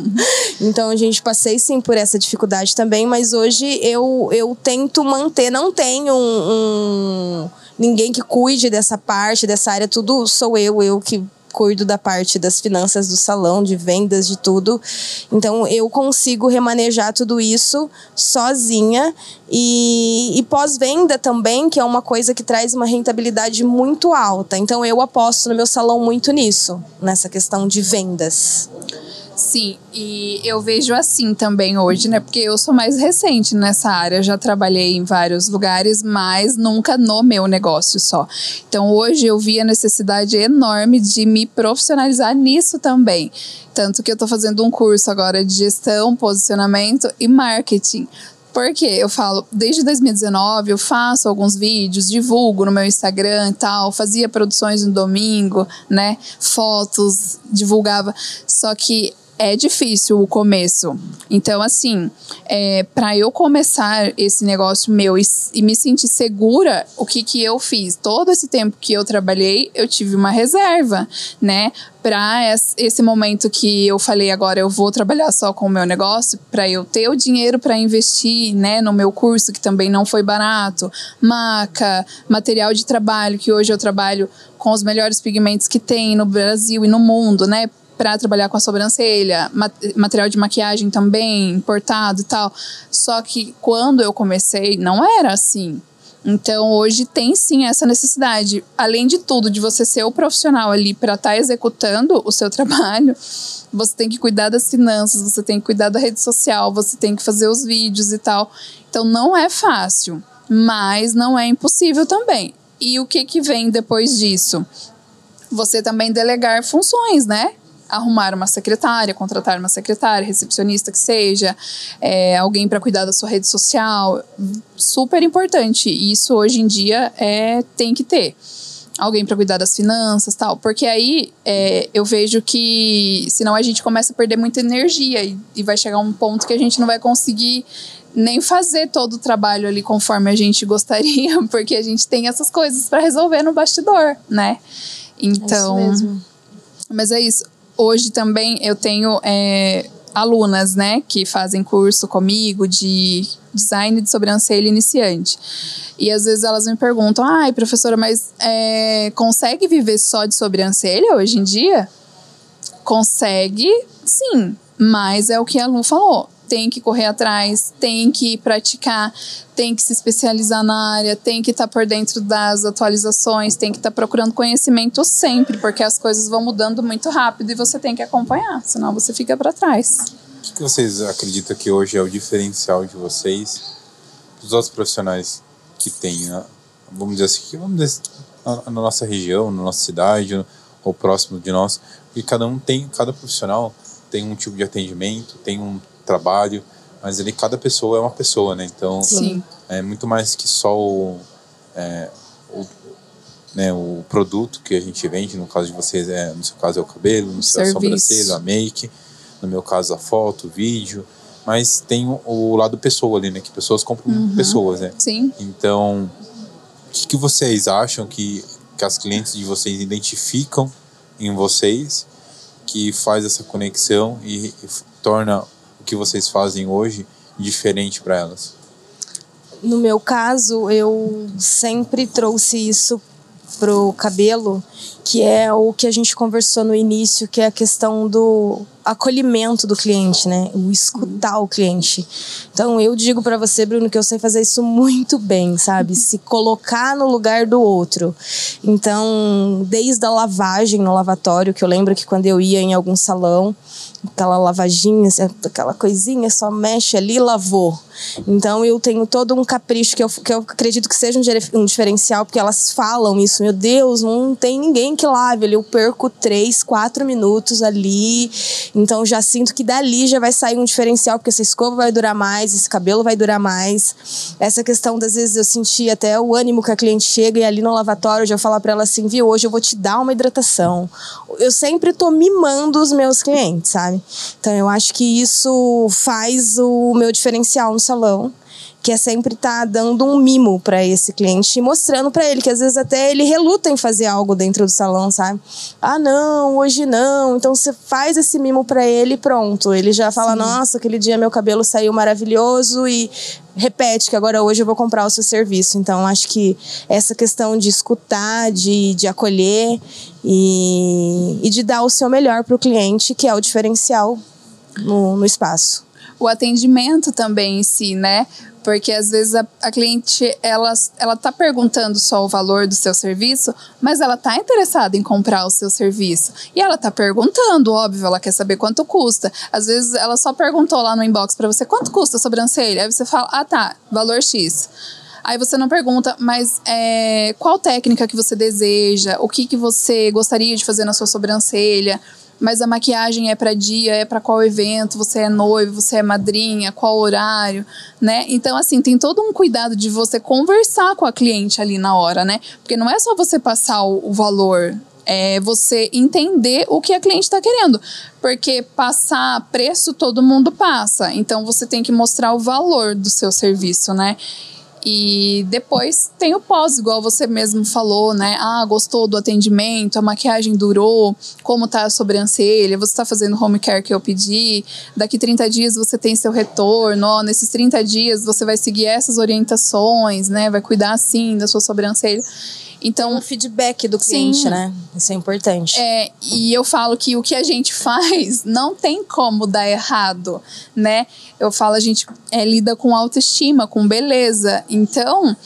então a gente passei sim por essa dificuldade também, mas hoje eu, eu tento manter. Não tenho um, um ninguém que cuide dessa parte, dessa área. Tudo sou eu, eu que cuido da parte das finanças do salão, de vendas, de tudo. Então eu consigo remanejar tudo isso sozinha e, e pós-venda também, que é uma coisa que traz uma rentabilidade muito alta. Então eu aposto no meu salão muito nisso, nessa questão de vendas. Sim, e eu vejo assim também hoje, né? Porque eu sou mais recente nessa área, já trabalhei em vários lugares, mas nunca no meu negócio só. Então hoje eu vi a necessidade enorme de me profissionalizar nisso também. Tanto que eu tô fazendo um curso agora de gestão, posicionamento e marketing. Porque eu falo, desde 2019 eu faço alguns vídeos, divulgo no meu Instagram e tal, fazia produções no domingo, né? Fotos, divulgava. Só que é difícil o começo. Então, assim, é, para eu começar esse negócio meu e, e, me sentir segura, o que, que eu fiz? Todo esse tempo que eu trabalhei, eu tive uma reserva, né? Para esse momento que eu falei agora, eu vou trabalhar só com o meu negócio, para eu ter o dinheiro para investir, né, no meu curso, que também não foi barato, maca, material de trabalho, que hoje eu trabalho com os melhores pigmentos que tem no Brasil e no mundo, né? Para trabalhar com a sobrancelha, material de maquiagem também importado e tal. Só que quando eu comecei, não era assim. Então hoje tem sim essa necessidade, além de tudo, de você ser o profissional ali para estar tá executando o seu trabalho, você tem que cuidar das finanças, você tem que cuidar da rede social, você tem que fazer os vídeos e tal. Então não é fácil, mas não é impossível também. E o que que vem depois disso? Você também delegar funções, né? Arrumar uma secretária, contratar uma secretária, recepcionista que seja, é, alguém para cuidar da sua rede social, super importante. E isso hoje em dia é tem que ter. Alguém para cuidar das finanças tal. Porque aí é, eu vejo que senão a gente começa a perder muita energia e, e vai chegar um ponto que a gente não vai conseguir nem fazer todo o trabalho ali conforme a gente gostaria porque a gente tem essas coisas para resolver no bastidor né? Então é mas é isso hoje também eu tenho é, alunas, né, que fazem curso comigo de design de sobrancelha iniciante. E às vezes elas me perguntam, ai, professora, mas é, consegue viver só de sobrancelha hoje em dia? Consegue, sim, mas é o que a Lu falou tem que correr atrás, tem que praticar, tem que se especializar na área, tem que estar tá por dentro das atualizações, tem que estar tá procurando conhecimento sempre, porque as coisas vão mudando muito rápido e você tem que acompanhar, senão você fica para trás. O que vocês acreditam que hoje é o diferencial de vocês dos outros profissionais que tem, vamos dizer assim, vamos dizer, na nossa região, na nossa cidade, ou próximo de nós, porque cada um tem, cada profissional tem um tipo de atendimento, tem um trabalho, mas ali cada pessoa é uma pessoa, né? Então Sim. é muito mais que só o, é, o, né, o produto que a gente vende. No caso de vocês, é, no seu caso é o cabelo, no seu Serviço. a sobrancelha, a make, no meu caso a foto, o vídeo. Mas tem o, o lado pessoa ali, né? Que pessoas compram uhum. pessoas, né? Sim. Então, o que, que vocês acham que, que as clientes de vocês identificam em vocês que faz essa conexão e, e torna que vocês fazem hoje diferente para elas? No meu caso, eu sempre trouxe isso pro cabelo, que é o que a gente conversou no início, que é a questão do acolhimento do cliente, né? O escutar o cliente. Então eu digo para você, Bruno, que eu sei fazer isso muito bem, sabe? Se colocar no lugar do outro. Então, desde a lavagem no lavatório, que eu lembro que quando eu ia em algum salão, aquela lavaginha, assim, aquela coisinha, só mexe ali, lavou. Então eu tenho todo um capricho que eu, que eu acredito que seja um, um diferencial, porque elas falam isso, meu Deus, não tem ninguém que lave ali. Eu perco três, quatro minutos ali. Então já sinto que dali já vai sair um diferencial, porque essa escova vai durar mais, esse cabelo vai durar mais. Essa questão, das vezes, eu senti até o ânimo que a cliente chega e ali no lavatório eu já falar para ela assim, viu, hoje eu vou te dar uma hidratação. Eu sempre tô mimando os meus clientes, sabe? Então eu acho que isso faz o meu diferencial no salão que é sempre estar tá dando um mimo para esse cliente e mostrando para ele que às vezes até ele reluta em fazer algo dentro do salão, sabe? Ah, não, hoje não. Então você faz esse mimo para ele e pronto. Ele já fala: Sim. "Nossa, aquele dia meu cabelo saiu maravilhoso" e repete que agora hoje eu vou comprar o seu serviço. Então acho que essa questão de escutar, de, de acolher e, e de dar o seu melhor para o cliente, que é o diferencial no, no espaço o atendimento também em si, né? Porque às vezes a, a, cliente ela, ela tá perguntando só o valor do seu serviço, mas ela tá interessada em comprar o seu serviço. E ela tá perguntando, óbvio, ela quer saber quanto custa. Às vezes ela só perguntou lá no inbox para você quanto custa a sobrancelha. Aí você fala, ah tá, valor X. Aí você não pergunta, mas é, qual técnica que você deseja? O que, que você gostaria de fazer na sua sobrancelha? Mas a maquiagem é para dia, é para qual evento, você é noivo, você é madrinha, qual horário, né? Então, assim, tem todo um cuidado de você conversar com a cliente ali na hora, né? Porque não é só você passar o, o valor, é você entender o que a cliente está querendo. Porque passar preço todo mundo passa. Então você tem que mostrar o valor do seu serviço, né? E depois tem o pós, igual você mesmo falou, né? Ah, gostou do atendimento, a maquiagem durou, como tá a sobrancelha, você tá fazendo home care que eu pedi, daqui 30 dias você tem seu retorno, ó, nesses 30 dias você vai seguir essas orientações, né? Vai cuidar assim da sua sobrancelha. Então, o feedback do cliente, sim, né? Isso é importante. É, e eu falo que o que a gente faz não tem como dar errado, né? Eu falo, a gente é, lida com autoestima, com beleza. Então,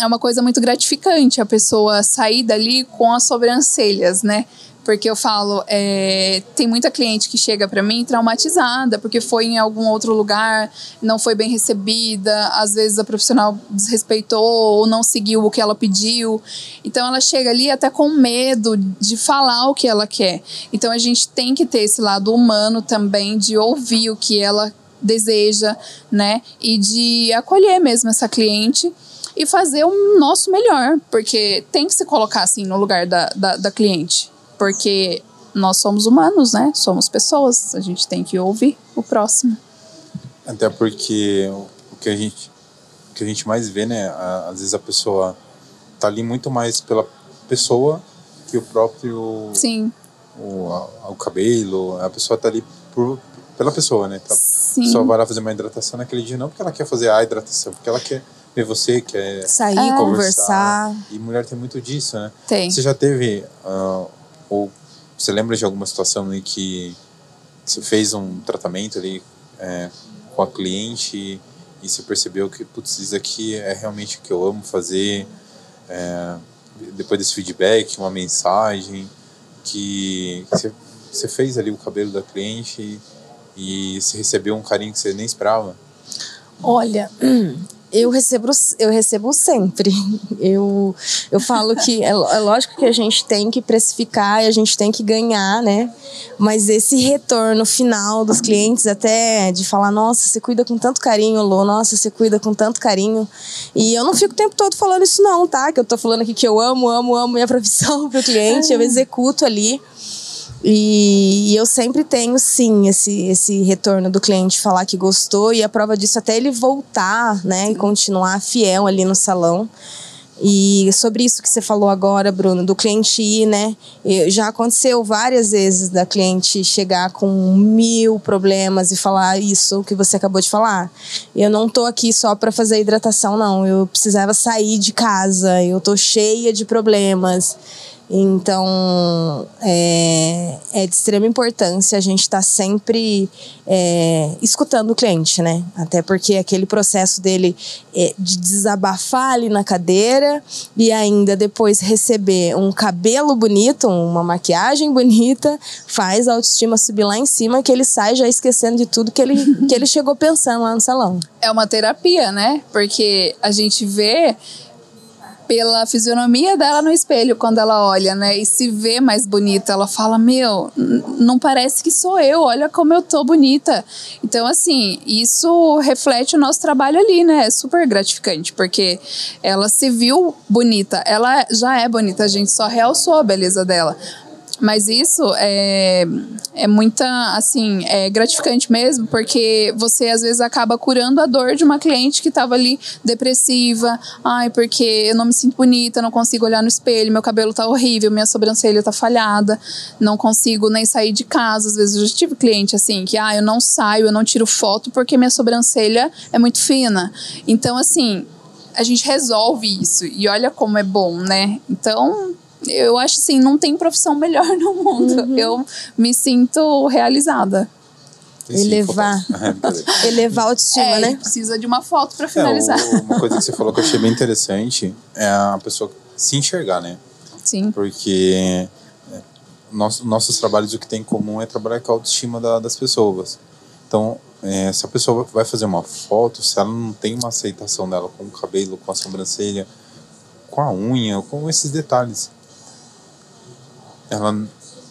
é uma coisa muito gratificante a pessoa sair dali com as sobrancelhas, né? Porque eu falo, é, tem muita cliente que chega para mim traumatizada, porque foi em algum outro lugar, não foi bem recebida, às vezes a profissional desrespeitou ou não seguiu o que ela pediu. Então ela chega ali até com medo de falar o que ela quer. Então a gente tem que ter esse lado humano também de ouvir o que ela deseja, né? E de acolher mesmo essa cliente e fazer o nosso melhor, porque tem que se colocar assim no lugar da, da, da cliente porque nós somos humanos, né? Somos pessoas, a gente tem que ouvir o próximo. Até porque o que a gente, o que a gente mais vê, né? Às vezes a pessoa tá ali muito mais pela pessoa que o próprio. Sim. O, a, o cabelo, a pessoa tá ali por, pela pessoa, né? Sim. A pessoa vai lá fazer uma hidratação naquele dia, não porque ela quer fazer a hidratação, porque ela quer ver você, quer sair, conversar. conversar. E mulher tem muito disso, né? Tem. Você já teve uh, ou você lembra de alguma situação em que você fez um tratamento ali é, com a cliente e você percebeu que, putz, isso aqui é realmente o que eu amo fazer? É, depois desse feedback, uma mensagem que você, você fez ali o cabelo da cliente e, e você recebeu um carinho que você nem esperava? Olha, eu recebo, eu recebo sempre. Eu, eu falo que é, é, lógico que a gente tem que precificar e a gente tem que ganhar, né? Mas esse retorno final dos clientes, até de falar, nossa, você cuida com tanto carinho, Lô, nossa, você cuida com tanto carinho. E eu não fico o tempo todo falando isso, não, tá? Que eu tô falando aqui que eu amo, amo, amo minha profissão pro cliente, eu executo ali. E, e, eu sempre tenho, sim, esse, esse retorno do cliente falar que gostou e a prova disso até ele voltar, né, e continuar fiel ali no salão. E sobre isso que você falou agora, Bruno, do cliente ir, né? Já aconteceu várias vezes da cliente chegar com mil problemas e falar isso que você acabou de falar. Eu não tô aqui só para fazer hidratação, não. Eu precisava sair de casa, eu tô cheia de problemas. Então, é, é de extrema importância a gente estar tá sempre é, escutando o cliente, né? Até porque aquele processo dele é de desabafar ali na cadeira e ainda depois receber um cabelo bonito, uma maquiagem bonita, faz a autoestima subir lá em cima que ele sai já esquecendo de tudo que ele, que ele chegou pensando lá no salão. É uma terapia, né? Porque a gente vê pela fisionomia dela no espelho quando ela olha, né? E se vê mais bonita, ela fala: Meu, não parece que sou eu, olha como eu tô bonita. Então, assim, isso reflete o nosso trabalho ali, né? É super gratificante, porque ela se viu bonita, ela já é bonita, a gente só realçou a beleza dela. Mas isso é, é muita, assim, é gratificante mesmo, porque você às vezes acaba curando a dor de uma cliente que estava ali depressiva. Ai, porque eu não me sinto bonita, não consigo olhar no espelho, meu cabelo tá horrível, minha sobrancelha tá falhada, não consigo nem sair de casa. Às vezes eu já tive cliente assim, que, ah, eu não saio, eu não tiro foto porque minha sobrancelha é muito fina. Então, assim, a gente resolve isso. E olha como é bom, né? Então, eu acho assim, não tem profissão melhor no mundo. Uhum. Eu me sinto realizada. elevar. É, elevar a autoestima, é, né? Precisa de uma foto para finalizar. É, uma coisa que você falou que eu achei bem interessante é a pessoa se enxergar, né? Sim. Porque é, nosso, nossos trabalhos, o que tem em comum é trabalhar com a autoestima da, das pessoas. Então, é, se a pessoa vai fazer uma foto, se ela não tem uma aceitação dela com o cabelo, com a sobrancelha, com a unha, com esses detalhes, ela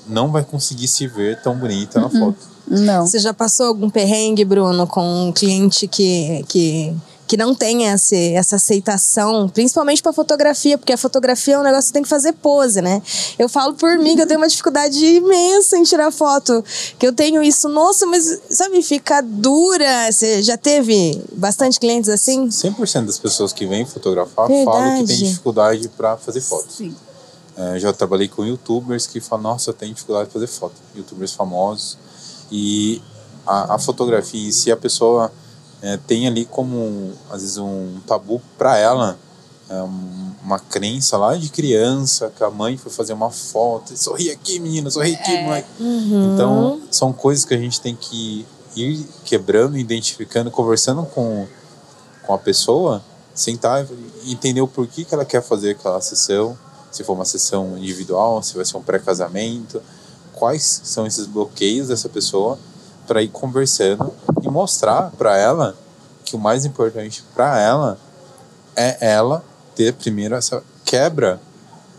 não vai conseguir se ver tão bonita na uhum. foto. Não. Você já passou algum perrengue, Bruno, com um cliente que, que, que não tem essa, essa aceitação, principalmente para fotografia, porque a fotografia é um negócio que tem que fazer pose, né? Eu falo por mim que eu tenho uma dificuldade imensa em tirar foto, que eu tenho isso, nossa, mas sabe, fica dura. Você já teve bastante clientes assim? 100% das pessoas que vêm fotografar Verdade. falam que tem dificuldade para fazer fotos. Sim. É, já trabalhei com youtubers que falam, nossa, eu tenho dificuldade de fazer foto. Youtubers famosos. E a, a fotografia em si, a pessoa é, tem ali como, às vezes, um tabu para ela. É, uma crença lá de criança, que a mãe foi fazer uma foto, sorri aqui, menina, sorri aqui, é. mãe. Uhum. Então, são coisas que a gente tem que ir quebrando, identificando, conversando com, com a pessoa, sentar e entender o porquê que ela quer fazer aquela sessão, se for uma sessão individual, se vai ser um pré-casamento, quais são esses bloqueios dessa pessoa para ir conversando e mostrar para ela que o mais importante para ela é ela ter primeiro essa quebra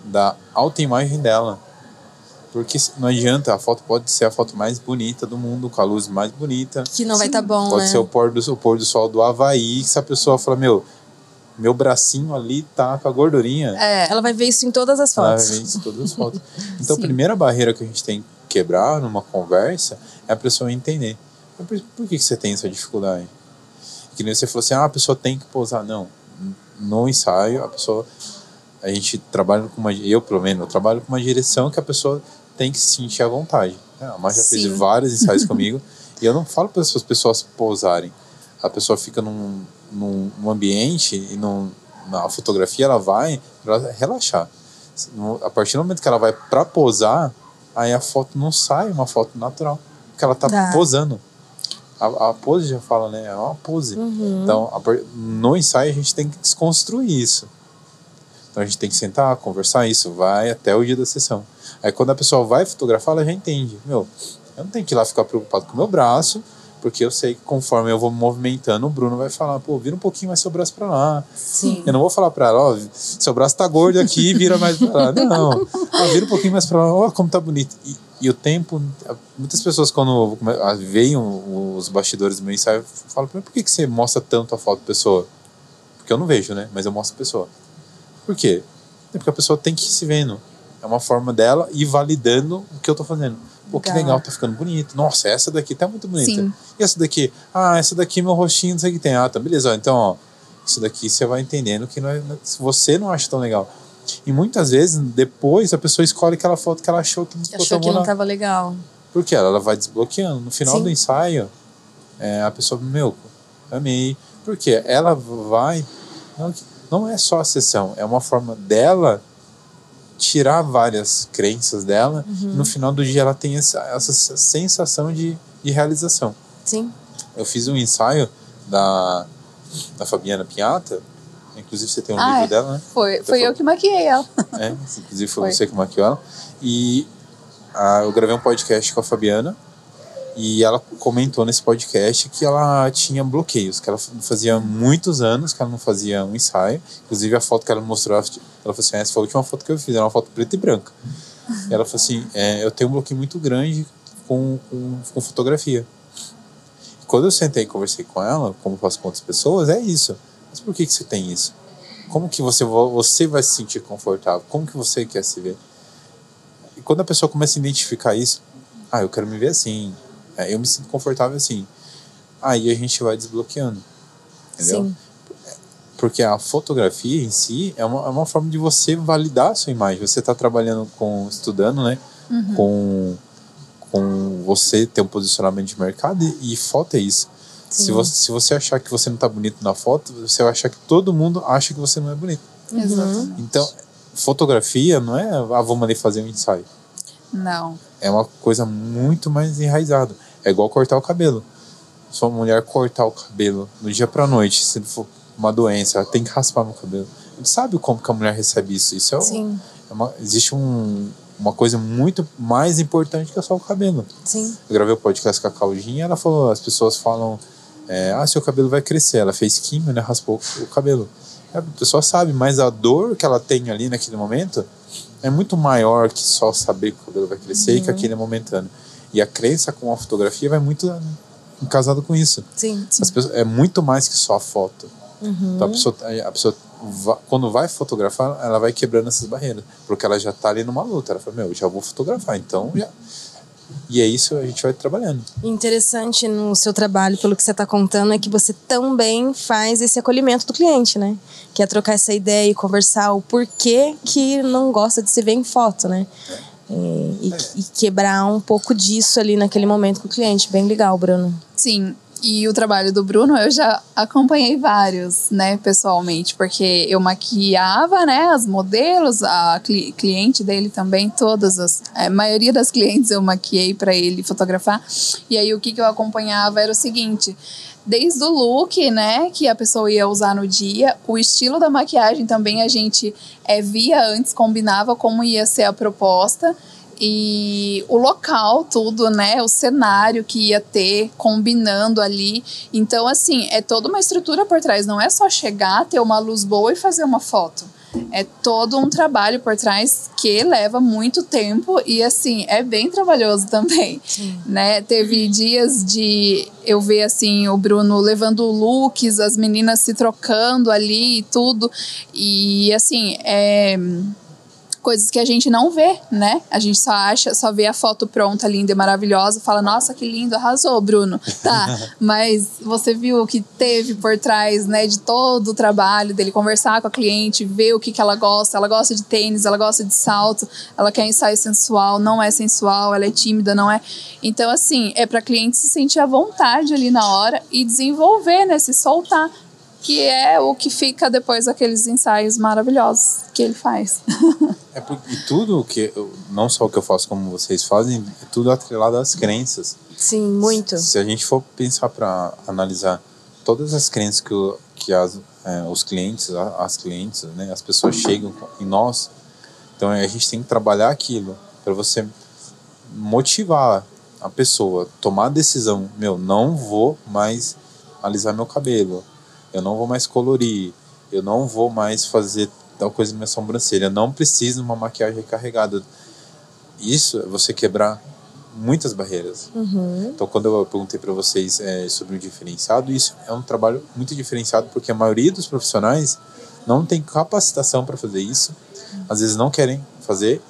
da autoimagem dela. Porque não adianta, a foto pode ser a foto mais bonita do mundo, com a luz mais bonita. Que não vai estar tá bom, Pode né? ser o pôr, do, o pôr do sol do Havaí, que se a pessoa fala, meu, meu bracinho ali tá com a gordurinha. É, ela vai ver isso em todas as fotos. Ela vai ver isso em todas as fotos. Então, a primeira barreira que a gente tem que quebrar numa conversa é a pessoa entender. Por, por que, que você tem essa dificuldade? Que nem você falou assim, ah, a pessoa tem que pousar. Não, no ensaio, a pessoa... A gente trabalha com uma... Eu, pelo menos, eu trabalho com uma direção que a pessoa tem que se sentir à vontade. A Mar já Sim. fez vários ensaios comigo e eu não falo para as pessoas pousarem. A pessoa fica num, num, num ambiente e num, na fotografia ela vai para relaxar. A partir do momento que ela vai para posar, aí a foto não sai uma foto natural, porque ela tá Dá. posando. A, a, pose já fala, né? É uma pose. Uhum. Então, a, no ensaio a gente tem que desconstruir isso. Então a gente tem que sentar, conversar isso, vai até o dia da sessão. Aí quando a pessoa vai fotografar, ela já entende. Meu, eu não tenho que ir lá ficar preocupado com o meu braço, porque eu sei que conforme eu vou me movimentando, o Bruno vai falar, pô, vira um pouquinho mais seu braço pra lá. Sim. Eu não vou falar pra ela, ó, seu braço tá gordo aqui, vira mais pra lá. Não, ó, vira um pouquinho mais pra lá, ó, como tá bonito. E, e o tempo, muitas pessoas quando veem os bastidores do meu ensaio, falam, por que, que você mostra tanto a foto da pessoa? Porque eu não vejo, né? Mas eu mostro a pessoa. Por quê? É porque a pessoa tem que ir se vendo. É uma forma dela ir validando o que eu tô fazendo. Pô, que legal, tá ficando bonito. Nossa, essa daqui tá muito bonita. Sim. E essa daqui? Ah, essa daqui meu rostinho, não sei o que tem. Ah, tá, beleza. Então, ó, isso daqui você vai entendendo que não é, você não acha tão legal. E muitas vezes, depois, a pessoa escolhe aquela foto que ela achou que não ficou Achou que não tava legal. Por quê? Ela, ela vai desbloqueando. No final Sim. do ensaio, é, a pessoa, meu, amei. Porque ela vai. Não, não é só a sessão, é uma forma dela tirar várias crenças dela. Uhum. no final do dia ela tem essa, essa sensação de, de realização. Sim. Eu fiz um ensaio da, da Fabiana Piata. Inclusive você tem um ah, livro é. dela, né? Foi, foi eu que maquiei ela. É, inclusive foi, foi. você que maquiou ela. E ah, eu gravei um podcast com a Fabiana e ela comentou nesse podcast que ela tinha bloqueios, que ela fazia muitos anos que ela não fazia um ensaio. Inclusive a foto que ela mostrou, ela falou assim: essa foi a última foto que eu fiz, era uma foto preta e branca. E ela falou assim: é, eu tenho um bloqueio muito grande com, com, com fotografia. E quando eu sentei e conversei com ela, como faço com outras pessoas, é isso. Mas por que, que você tem isso? Como que você, você vai se sentir confortável? Como que você quer se ver? E quando a pessoa começa a identificar isso, ah, eu quero me ver assim, é, eu me sinto confortável assim. Aí a gente vai desbloqueando. Entendeu? Sim. Porque a fotografia em si é uma, é uma forma de você validar a sua imagem. Você está trabalhando com, estudando, né? Uhum. Com, com você ter um posicionamento de mercado e, e foto é isso. Se você, se você achar que você não está bonito na foto, você vai achar que todo mundo acha que você não é bonito. Uhum. Então, fotografia não é, ah, vamos ali fazer um ensaio. Não. É uma coisa muito mais enraizada. É igual cortar o cabelo. Se uma mulher cortar o cabelo no dia pra noite, se for uma doença, ela tem que raspar no cabelo. Gente sabe como que a mulher recebe isso. Isso é, Sim. é uma, existe um, uma coisa muito mais importante que é só o cabelo. Sim. Eu gravei o podcast com a Claudinha ela falou, as pessoas falam, é, ah, seu cabelo vai crescer. Ela fez químio, né? Raspou o cabelo. A pessoa sabe, mas a dor que ela tem ali naquele momento é muito maior que só saber que o cabelo vai crescer uhum. e que uhum. aquele é momentâneo. E a crença com a fotografia vai muito casado com isso. Sim, sim. Pessoas, é muito mais que só a foto. Uhum. Então a pessoa, a pessoa quando vai fotografar, ela vai quebrando essas barreiras. Porque ela já está ali numa luta. Ela fala, meu, já vou fotografar, então já. E é isso a gente vai trabalhando. Interessante no seu trabalho, pelo que você está contando, é que você também faz esse acolhimento do cliente, né? Que é trocar essa ideia e conversar o porquê que não gosta de se ver em foto, né? É. É, e, e, quebrar um pouco disso ali naquele momento com o cliente. Bem legal, Bruno. Sim. E o trabalho do Bruno eu já acompanhei vários, né, pessoalmente, porque eu maquiava, né, as modelos, a cli cliente dele também, todas as, a maioria das clientes eu maquiei para ele fotografar. E aí o que, que eu acompanhava era o seguinte: desde o look, né, que a pessoa ia usar no dia, o estilo da maquiagem também a gente é, via antes, combinava como ia ser a proposta e o local, tudo, né? O cenário que ia ter, combinando ali. Então, assim, é toda uma estrutura por trás. Não é só chegar, ter uma luz boa e fazer uma foto. É todo um trabalho por trás que leva muito tempo e assim é bem trabalhoso também, Sim. né? Teve dias de eu ver assim o Bruno levando looks, as meninas se trocando ali e tudo e assim é coisas que a gente não vê, né? A gente só acha, só vê a foto pronta, linda e maravilhosa, fala, nossa, que lindo, arrasou, Bruno. Tá, mas você viu o que teve por trás, né, de todo o trabalho dele, conversar com a cliente, ver o que, que ela gosta. Ela gosta de tênis, ela gosta de salto, ela quer ensaio sensual, não é sensual, ela é tímida, não é. Então, assim, é para cliente se sentir à vontade ali na hora e desenvolver, né, se soltar que é o que fica depois daqueles ensaios maravilhosos que ele faz. é porque e tudo que eu, não só o que eu faço como vocês fazem, é tudo atrelado às crenças. Sim, muito. Se, se a gente for pensar para analisar todas as crenças que, o, que as, é, os clientes, as clientes, né, as pessoas chegam em nós, então a gente tem que trabalhar aquilo para você motivar a pessoa, tomar a decisão, meu, não vou mais alisar meu cabelo, eu não vou mais colorir, eu não vou mais fazer tal coisa na minha sobrancelha, eu não preciso de uma maquiagem recarregada. Isso é você quebrar muitas barreiras. Uhum. Então, quando eu perguntei para vocês é, sobre o diferenciado, isso é um trabalho muito diferenciado porque a maioria dos profissionais não tem capacitação para fazer isso, às vezes não querem fazer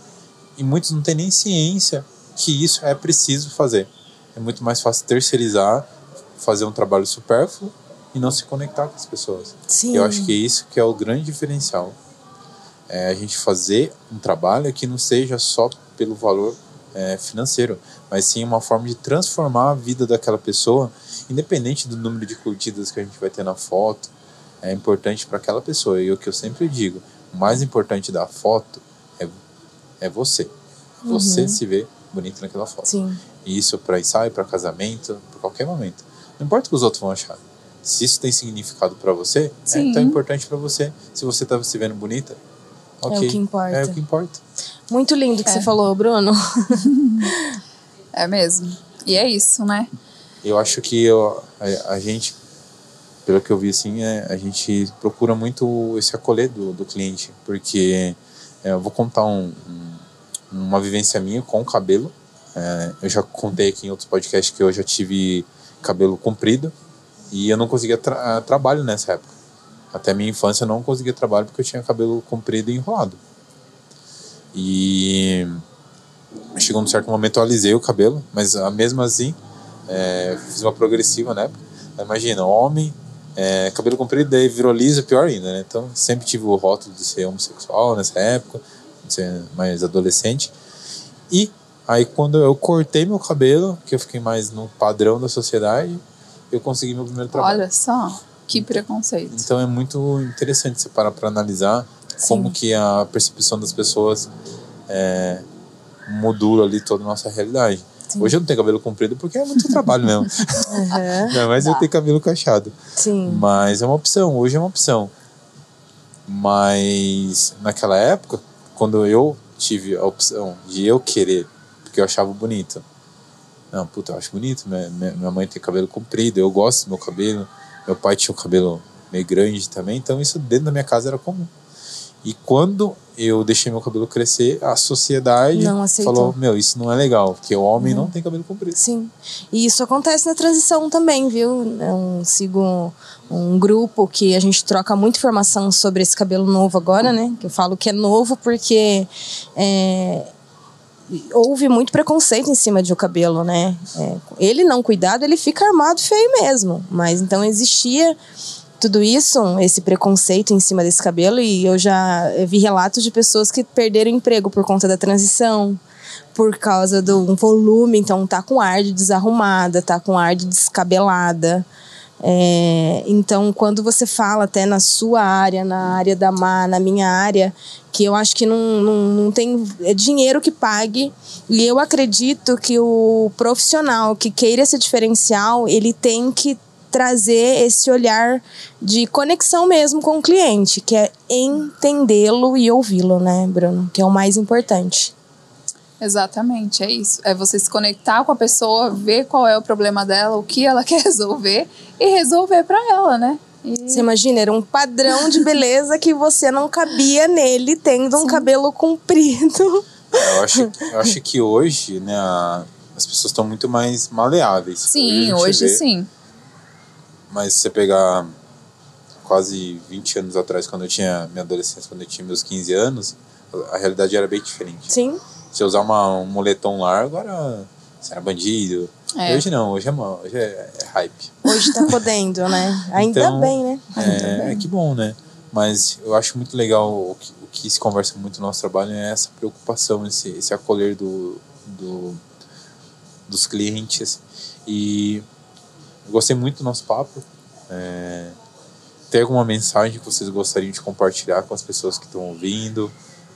e muitos não têm nem ciência que isso é preciso fazer. É muito mais fácil terceirizar, fazer um trabalho supérfluo e não se conectar com as pessoas. Sim. Eu acho que é isso que é o grande diferencial. É a gente fazer um trabalho que não seja só pelo valor é, financeiro, mas sim uma forma de transformar a vida daquela pessoa, independente do número de curtidas que a gente vai ter na foto, é importante para aquela pessoa. E o que eu sempre digo, o mais importante da foto é é você. Você se vê bonito naquela foto. Sim. E isso para ensaio, para casamento, para qualquer momento. Não importa o que os outros vão achar. Se isso tem significado para você, é Sim. tão importante para você. Se você tá se vendo bonita, ok. o que importa. É o que importa. Muito lindo que É. você falou, Bruno. É mesmo. E é isso, né? Eu acho que eu, a, a gente, pelo que eu vi assim, é, a gente procura muito esse acolher do, do cliente, porque é, eu vou contar um, um- uma vivência minha com o cabelo. É, eu já contei aqui em outros podcasts que eu já tive cabelo comprido e eu não conseguia tra trabalho nessa época. Até minha infância eu não conseguia trabalho porque eu tinha cabelo comprido e enrolado. E chegou num certo momento eu alisei o cabelo, mas ah, mesmo assim é, fiz uma progressiva na época. Imagina, homem, é, cabelo comprido, daí virou liso, pior ainda, né? Então sempre tive o rótulo de ser homossexual nessa época, de ser mais adolescente. E aí quando eu cortei meu cabelo, que eu fiquei mais no padrão da sociedade, eu consegui meu primeiro trabalho. Olha só, que preconceito. Então é muito interessante você parar para analisar como que a percepção das pessoas é, modula ali toda a nossa realidade. Hoje eu não tenho cabelo comprido porque é muito trabalho mesmo. Aham. Não, mas eu tenho cabelo cacheado. Sim. Mas é uma opção, hoje é uma opção. Mas naquela época, quando eu tive a opção de eu querer, porque eu achava bonito. Não, puta, eu acho bonito. Minha, minha mãe tem cabelo comprido, eu gosto do meu cabelo. Meu pai tinha o cabelo meio grande também, então isso dentro da minha casa era comum. E quando eu deixei meu cabelo crescer, a sociedade falou: Meu, isso não é legal, porque o homem não tem cabelo comprido. Sim. E isso acontece na transição também, viu? Eu sigo um grupo que a gente troca muita informação sobre esse cabelo novo agora, né? Que eu falo que é novo porque é, houve muito preconceito em cima de o cabelo, né? É, ele não cuidado, ele fica armado feio mesmo. Mas então existia tudo isso, esse preconceito em cima desse cabelo, e eu já vi relatos de pessoas que perderam emprego por conta da transição, por causa do volume, então tá com ar de desarrumada, tá com ar de descabelada. É, então, quando você fala até na sua área, na área da Má, na minha área, que eu acho que não, não, não tem é dinheiro que pague, e eu acredito que o profissional que queira esse diferencial, ele tem que trazer esse olhar de conexão mesmo com o cliente, que é entendê-lo e ouvi-lo, né, Bruno? Que é o mais importante. Exatamente, é isso. É você se conectar com a pessoa, ver qual é o problema dela, o que ela quer resolver e resolver pra ela, né? E- Você imagina, era um padrão de beleza que você não cabia nele tendo um cabelo comprido. Eu acho, eu acho que hoje, né, a- as pessoas estão muito mais maleáveis. Sim, hoje vê, sim. Mas se você pegar quase 20 anos atrás, quando eu tinha minha adolescência, quando eu tinha meus 15 anos, a- a realidade era bem diferente. Sim. Se eu usar uma, um moletom largo, era, você era bandido. É. Hoje não, hoje é, hoje é, é hype. Hoje tá podendo, né? Ainda Então, bem, né? É, é que bom, né? Mas eu acho muito legal o que, o que se conversa muito no nosso trabalho é essa preocupação, esse, esse acolher do, do, dos clientes. E eu gostei muito do nosso papo. É, tem alguma mensagem que vocês gostariam de compartilhar com as pessoas que estão ouvindo?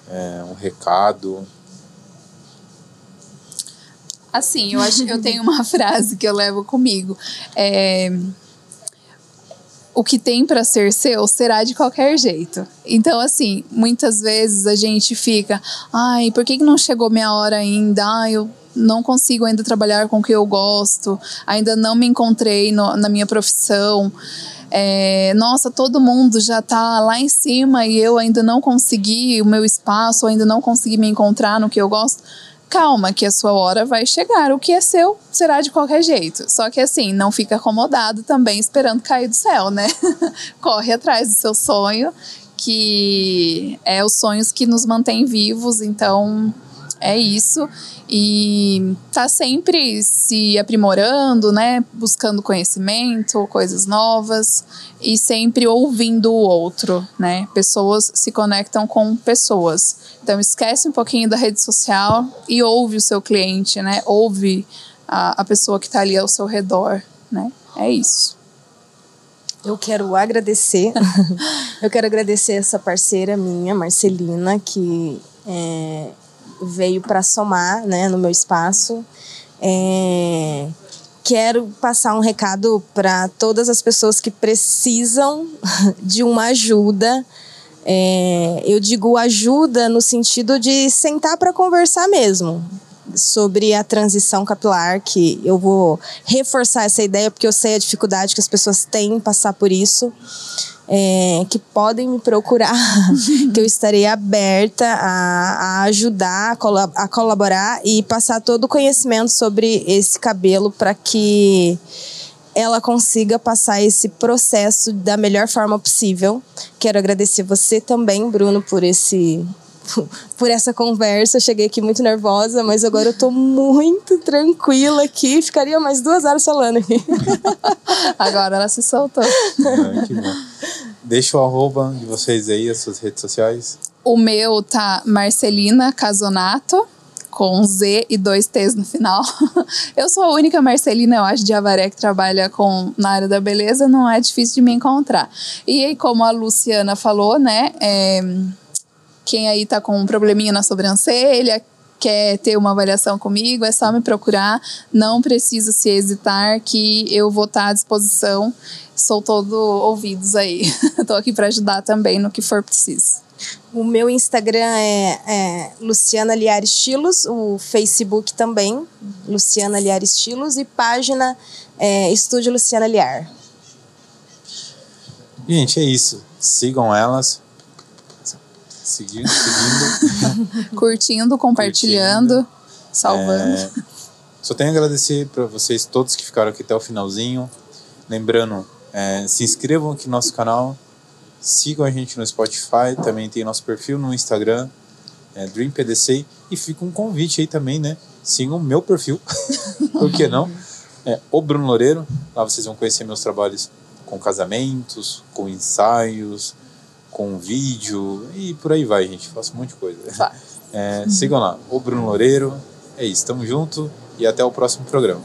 É, um recado? Assim, eu acho eu tenho uma frase que eu levo comigo. É, o que tem para ser seu será de qualquer jeito. Então, assim, muitas vezes a gente fica, ai, por que, que não chegou minha hora ainda? Ai, eu não consigo ainda trabalhar com o que eu gosto, ainda não me encontrei no- na minha profissão. É, nossa, todo mundo já tá lá em cima e eu ainda não consegui o meu espaço, ainda não consegui me encontrar no que eu gosto calma, que a sua hora vai chegar. O que é seu será de qualquer jeito. Só que assim, não fica acomodado também esperando cair do céu, né? Corre atrás do seu sonho, que é os sonhos que nos mantêm vivos, então é isso. E tá sempre se aprimorando, né? Buscando conhecimento, coisas novas e sempre ouvindo o outro, né? Pessoas se conectam com pessoas. Então esquece um pouquinho da rede social e ouve o seu cliente, né? Ouve a, a pessoa que está ali ao seu redor, né? É isso. Eu quero agradecer. eu quero agradecer essa parceira minha, Marcelina, que é, veio para somar né, no meu espaço. É, quero passar um recado para todas as pessoas que precisam de uma ajuda. É, eu digo ajuda no sentido de sentar para conversar mesmo sobre a transição capilar, que eu vou reforçar essa ideia porque eu sei a dificuldade que as pessoas têm em passar por isso é, que podem me procurar, que eu estarei aberta a, a ajudar, a, a colaborar e passar todo o conhecimento sobre esse cabelo para que ela consiga passar esse processo da melhor forma possível. Quero agradecer você também, Bruno, por esse por essa conversa. Eu cheguei aqui muito nervosa, mas agora eu tô muito tranquila aqui. Ficaria mais duas horas falando aqui. Agora ela se soltou. Ah, que bom. Deixa o arroba de vocês aí, as suas redes sociais. O meu tá Marcelina Casonato, com Z e dois T's no final. Eu sou a única Marcelina, eu acho, de Avaré que trabalha com, na área da beleza, não é difícil de me encontrar. E aí, como a Luciana falou, né, é, quem aí tá com um probleminha na sobrancelha, quer ter uma avaliação comigo, é só me procurar. Não precisa se hesitar, que eu vou estar à disposição. Sou todo ouvidos aí. Estou aqui para ajudar também no que for preciso. O meu Instagram é, é, Luciana Liar Estilos, o Facebook também, Luciana Liar Estilos, e página é, Estúdio Luciana Liar. Gente, é isso. Sigam elas seguindo, seguindo. Curtindo, compartilhando, Curtindo. salvando. É, só tenho a agradecer para vocês todos que ficaram aqui até o finalzinho. Lembrando, é, se inscrevam aqui no nosso canal, sigam a gente no Spotify, também tem nosso perfil no Instagram, é, DreamPDC, e fica um convite aí também, né? Sigam o meu perfil, por que não? É, o Bruno Loureiro, lá vocês vão conhecer meus trabalhos com casamentos, com ensaios, com vídeo e por aí vai, gente. Faço um monte de coisa. É, sigam lá, o Bruno Loureiro. É isso, tamo junto e até o próximo programa.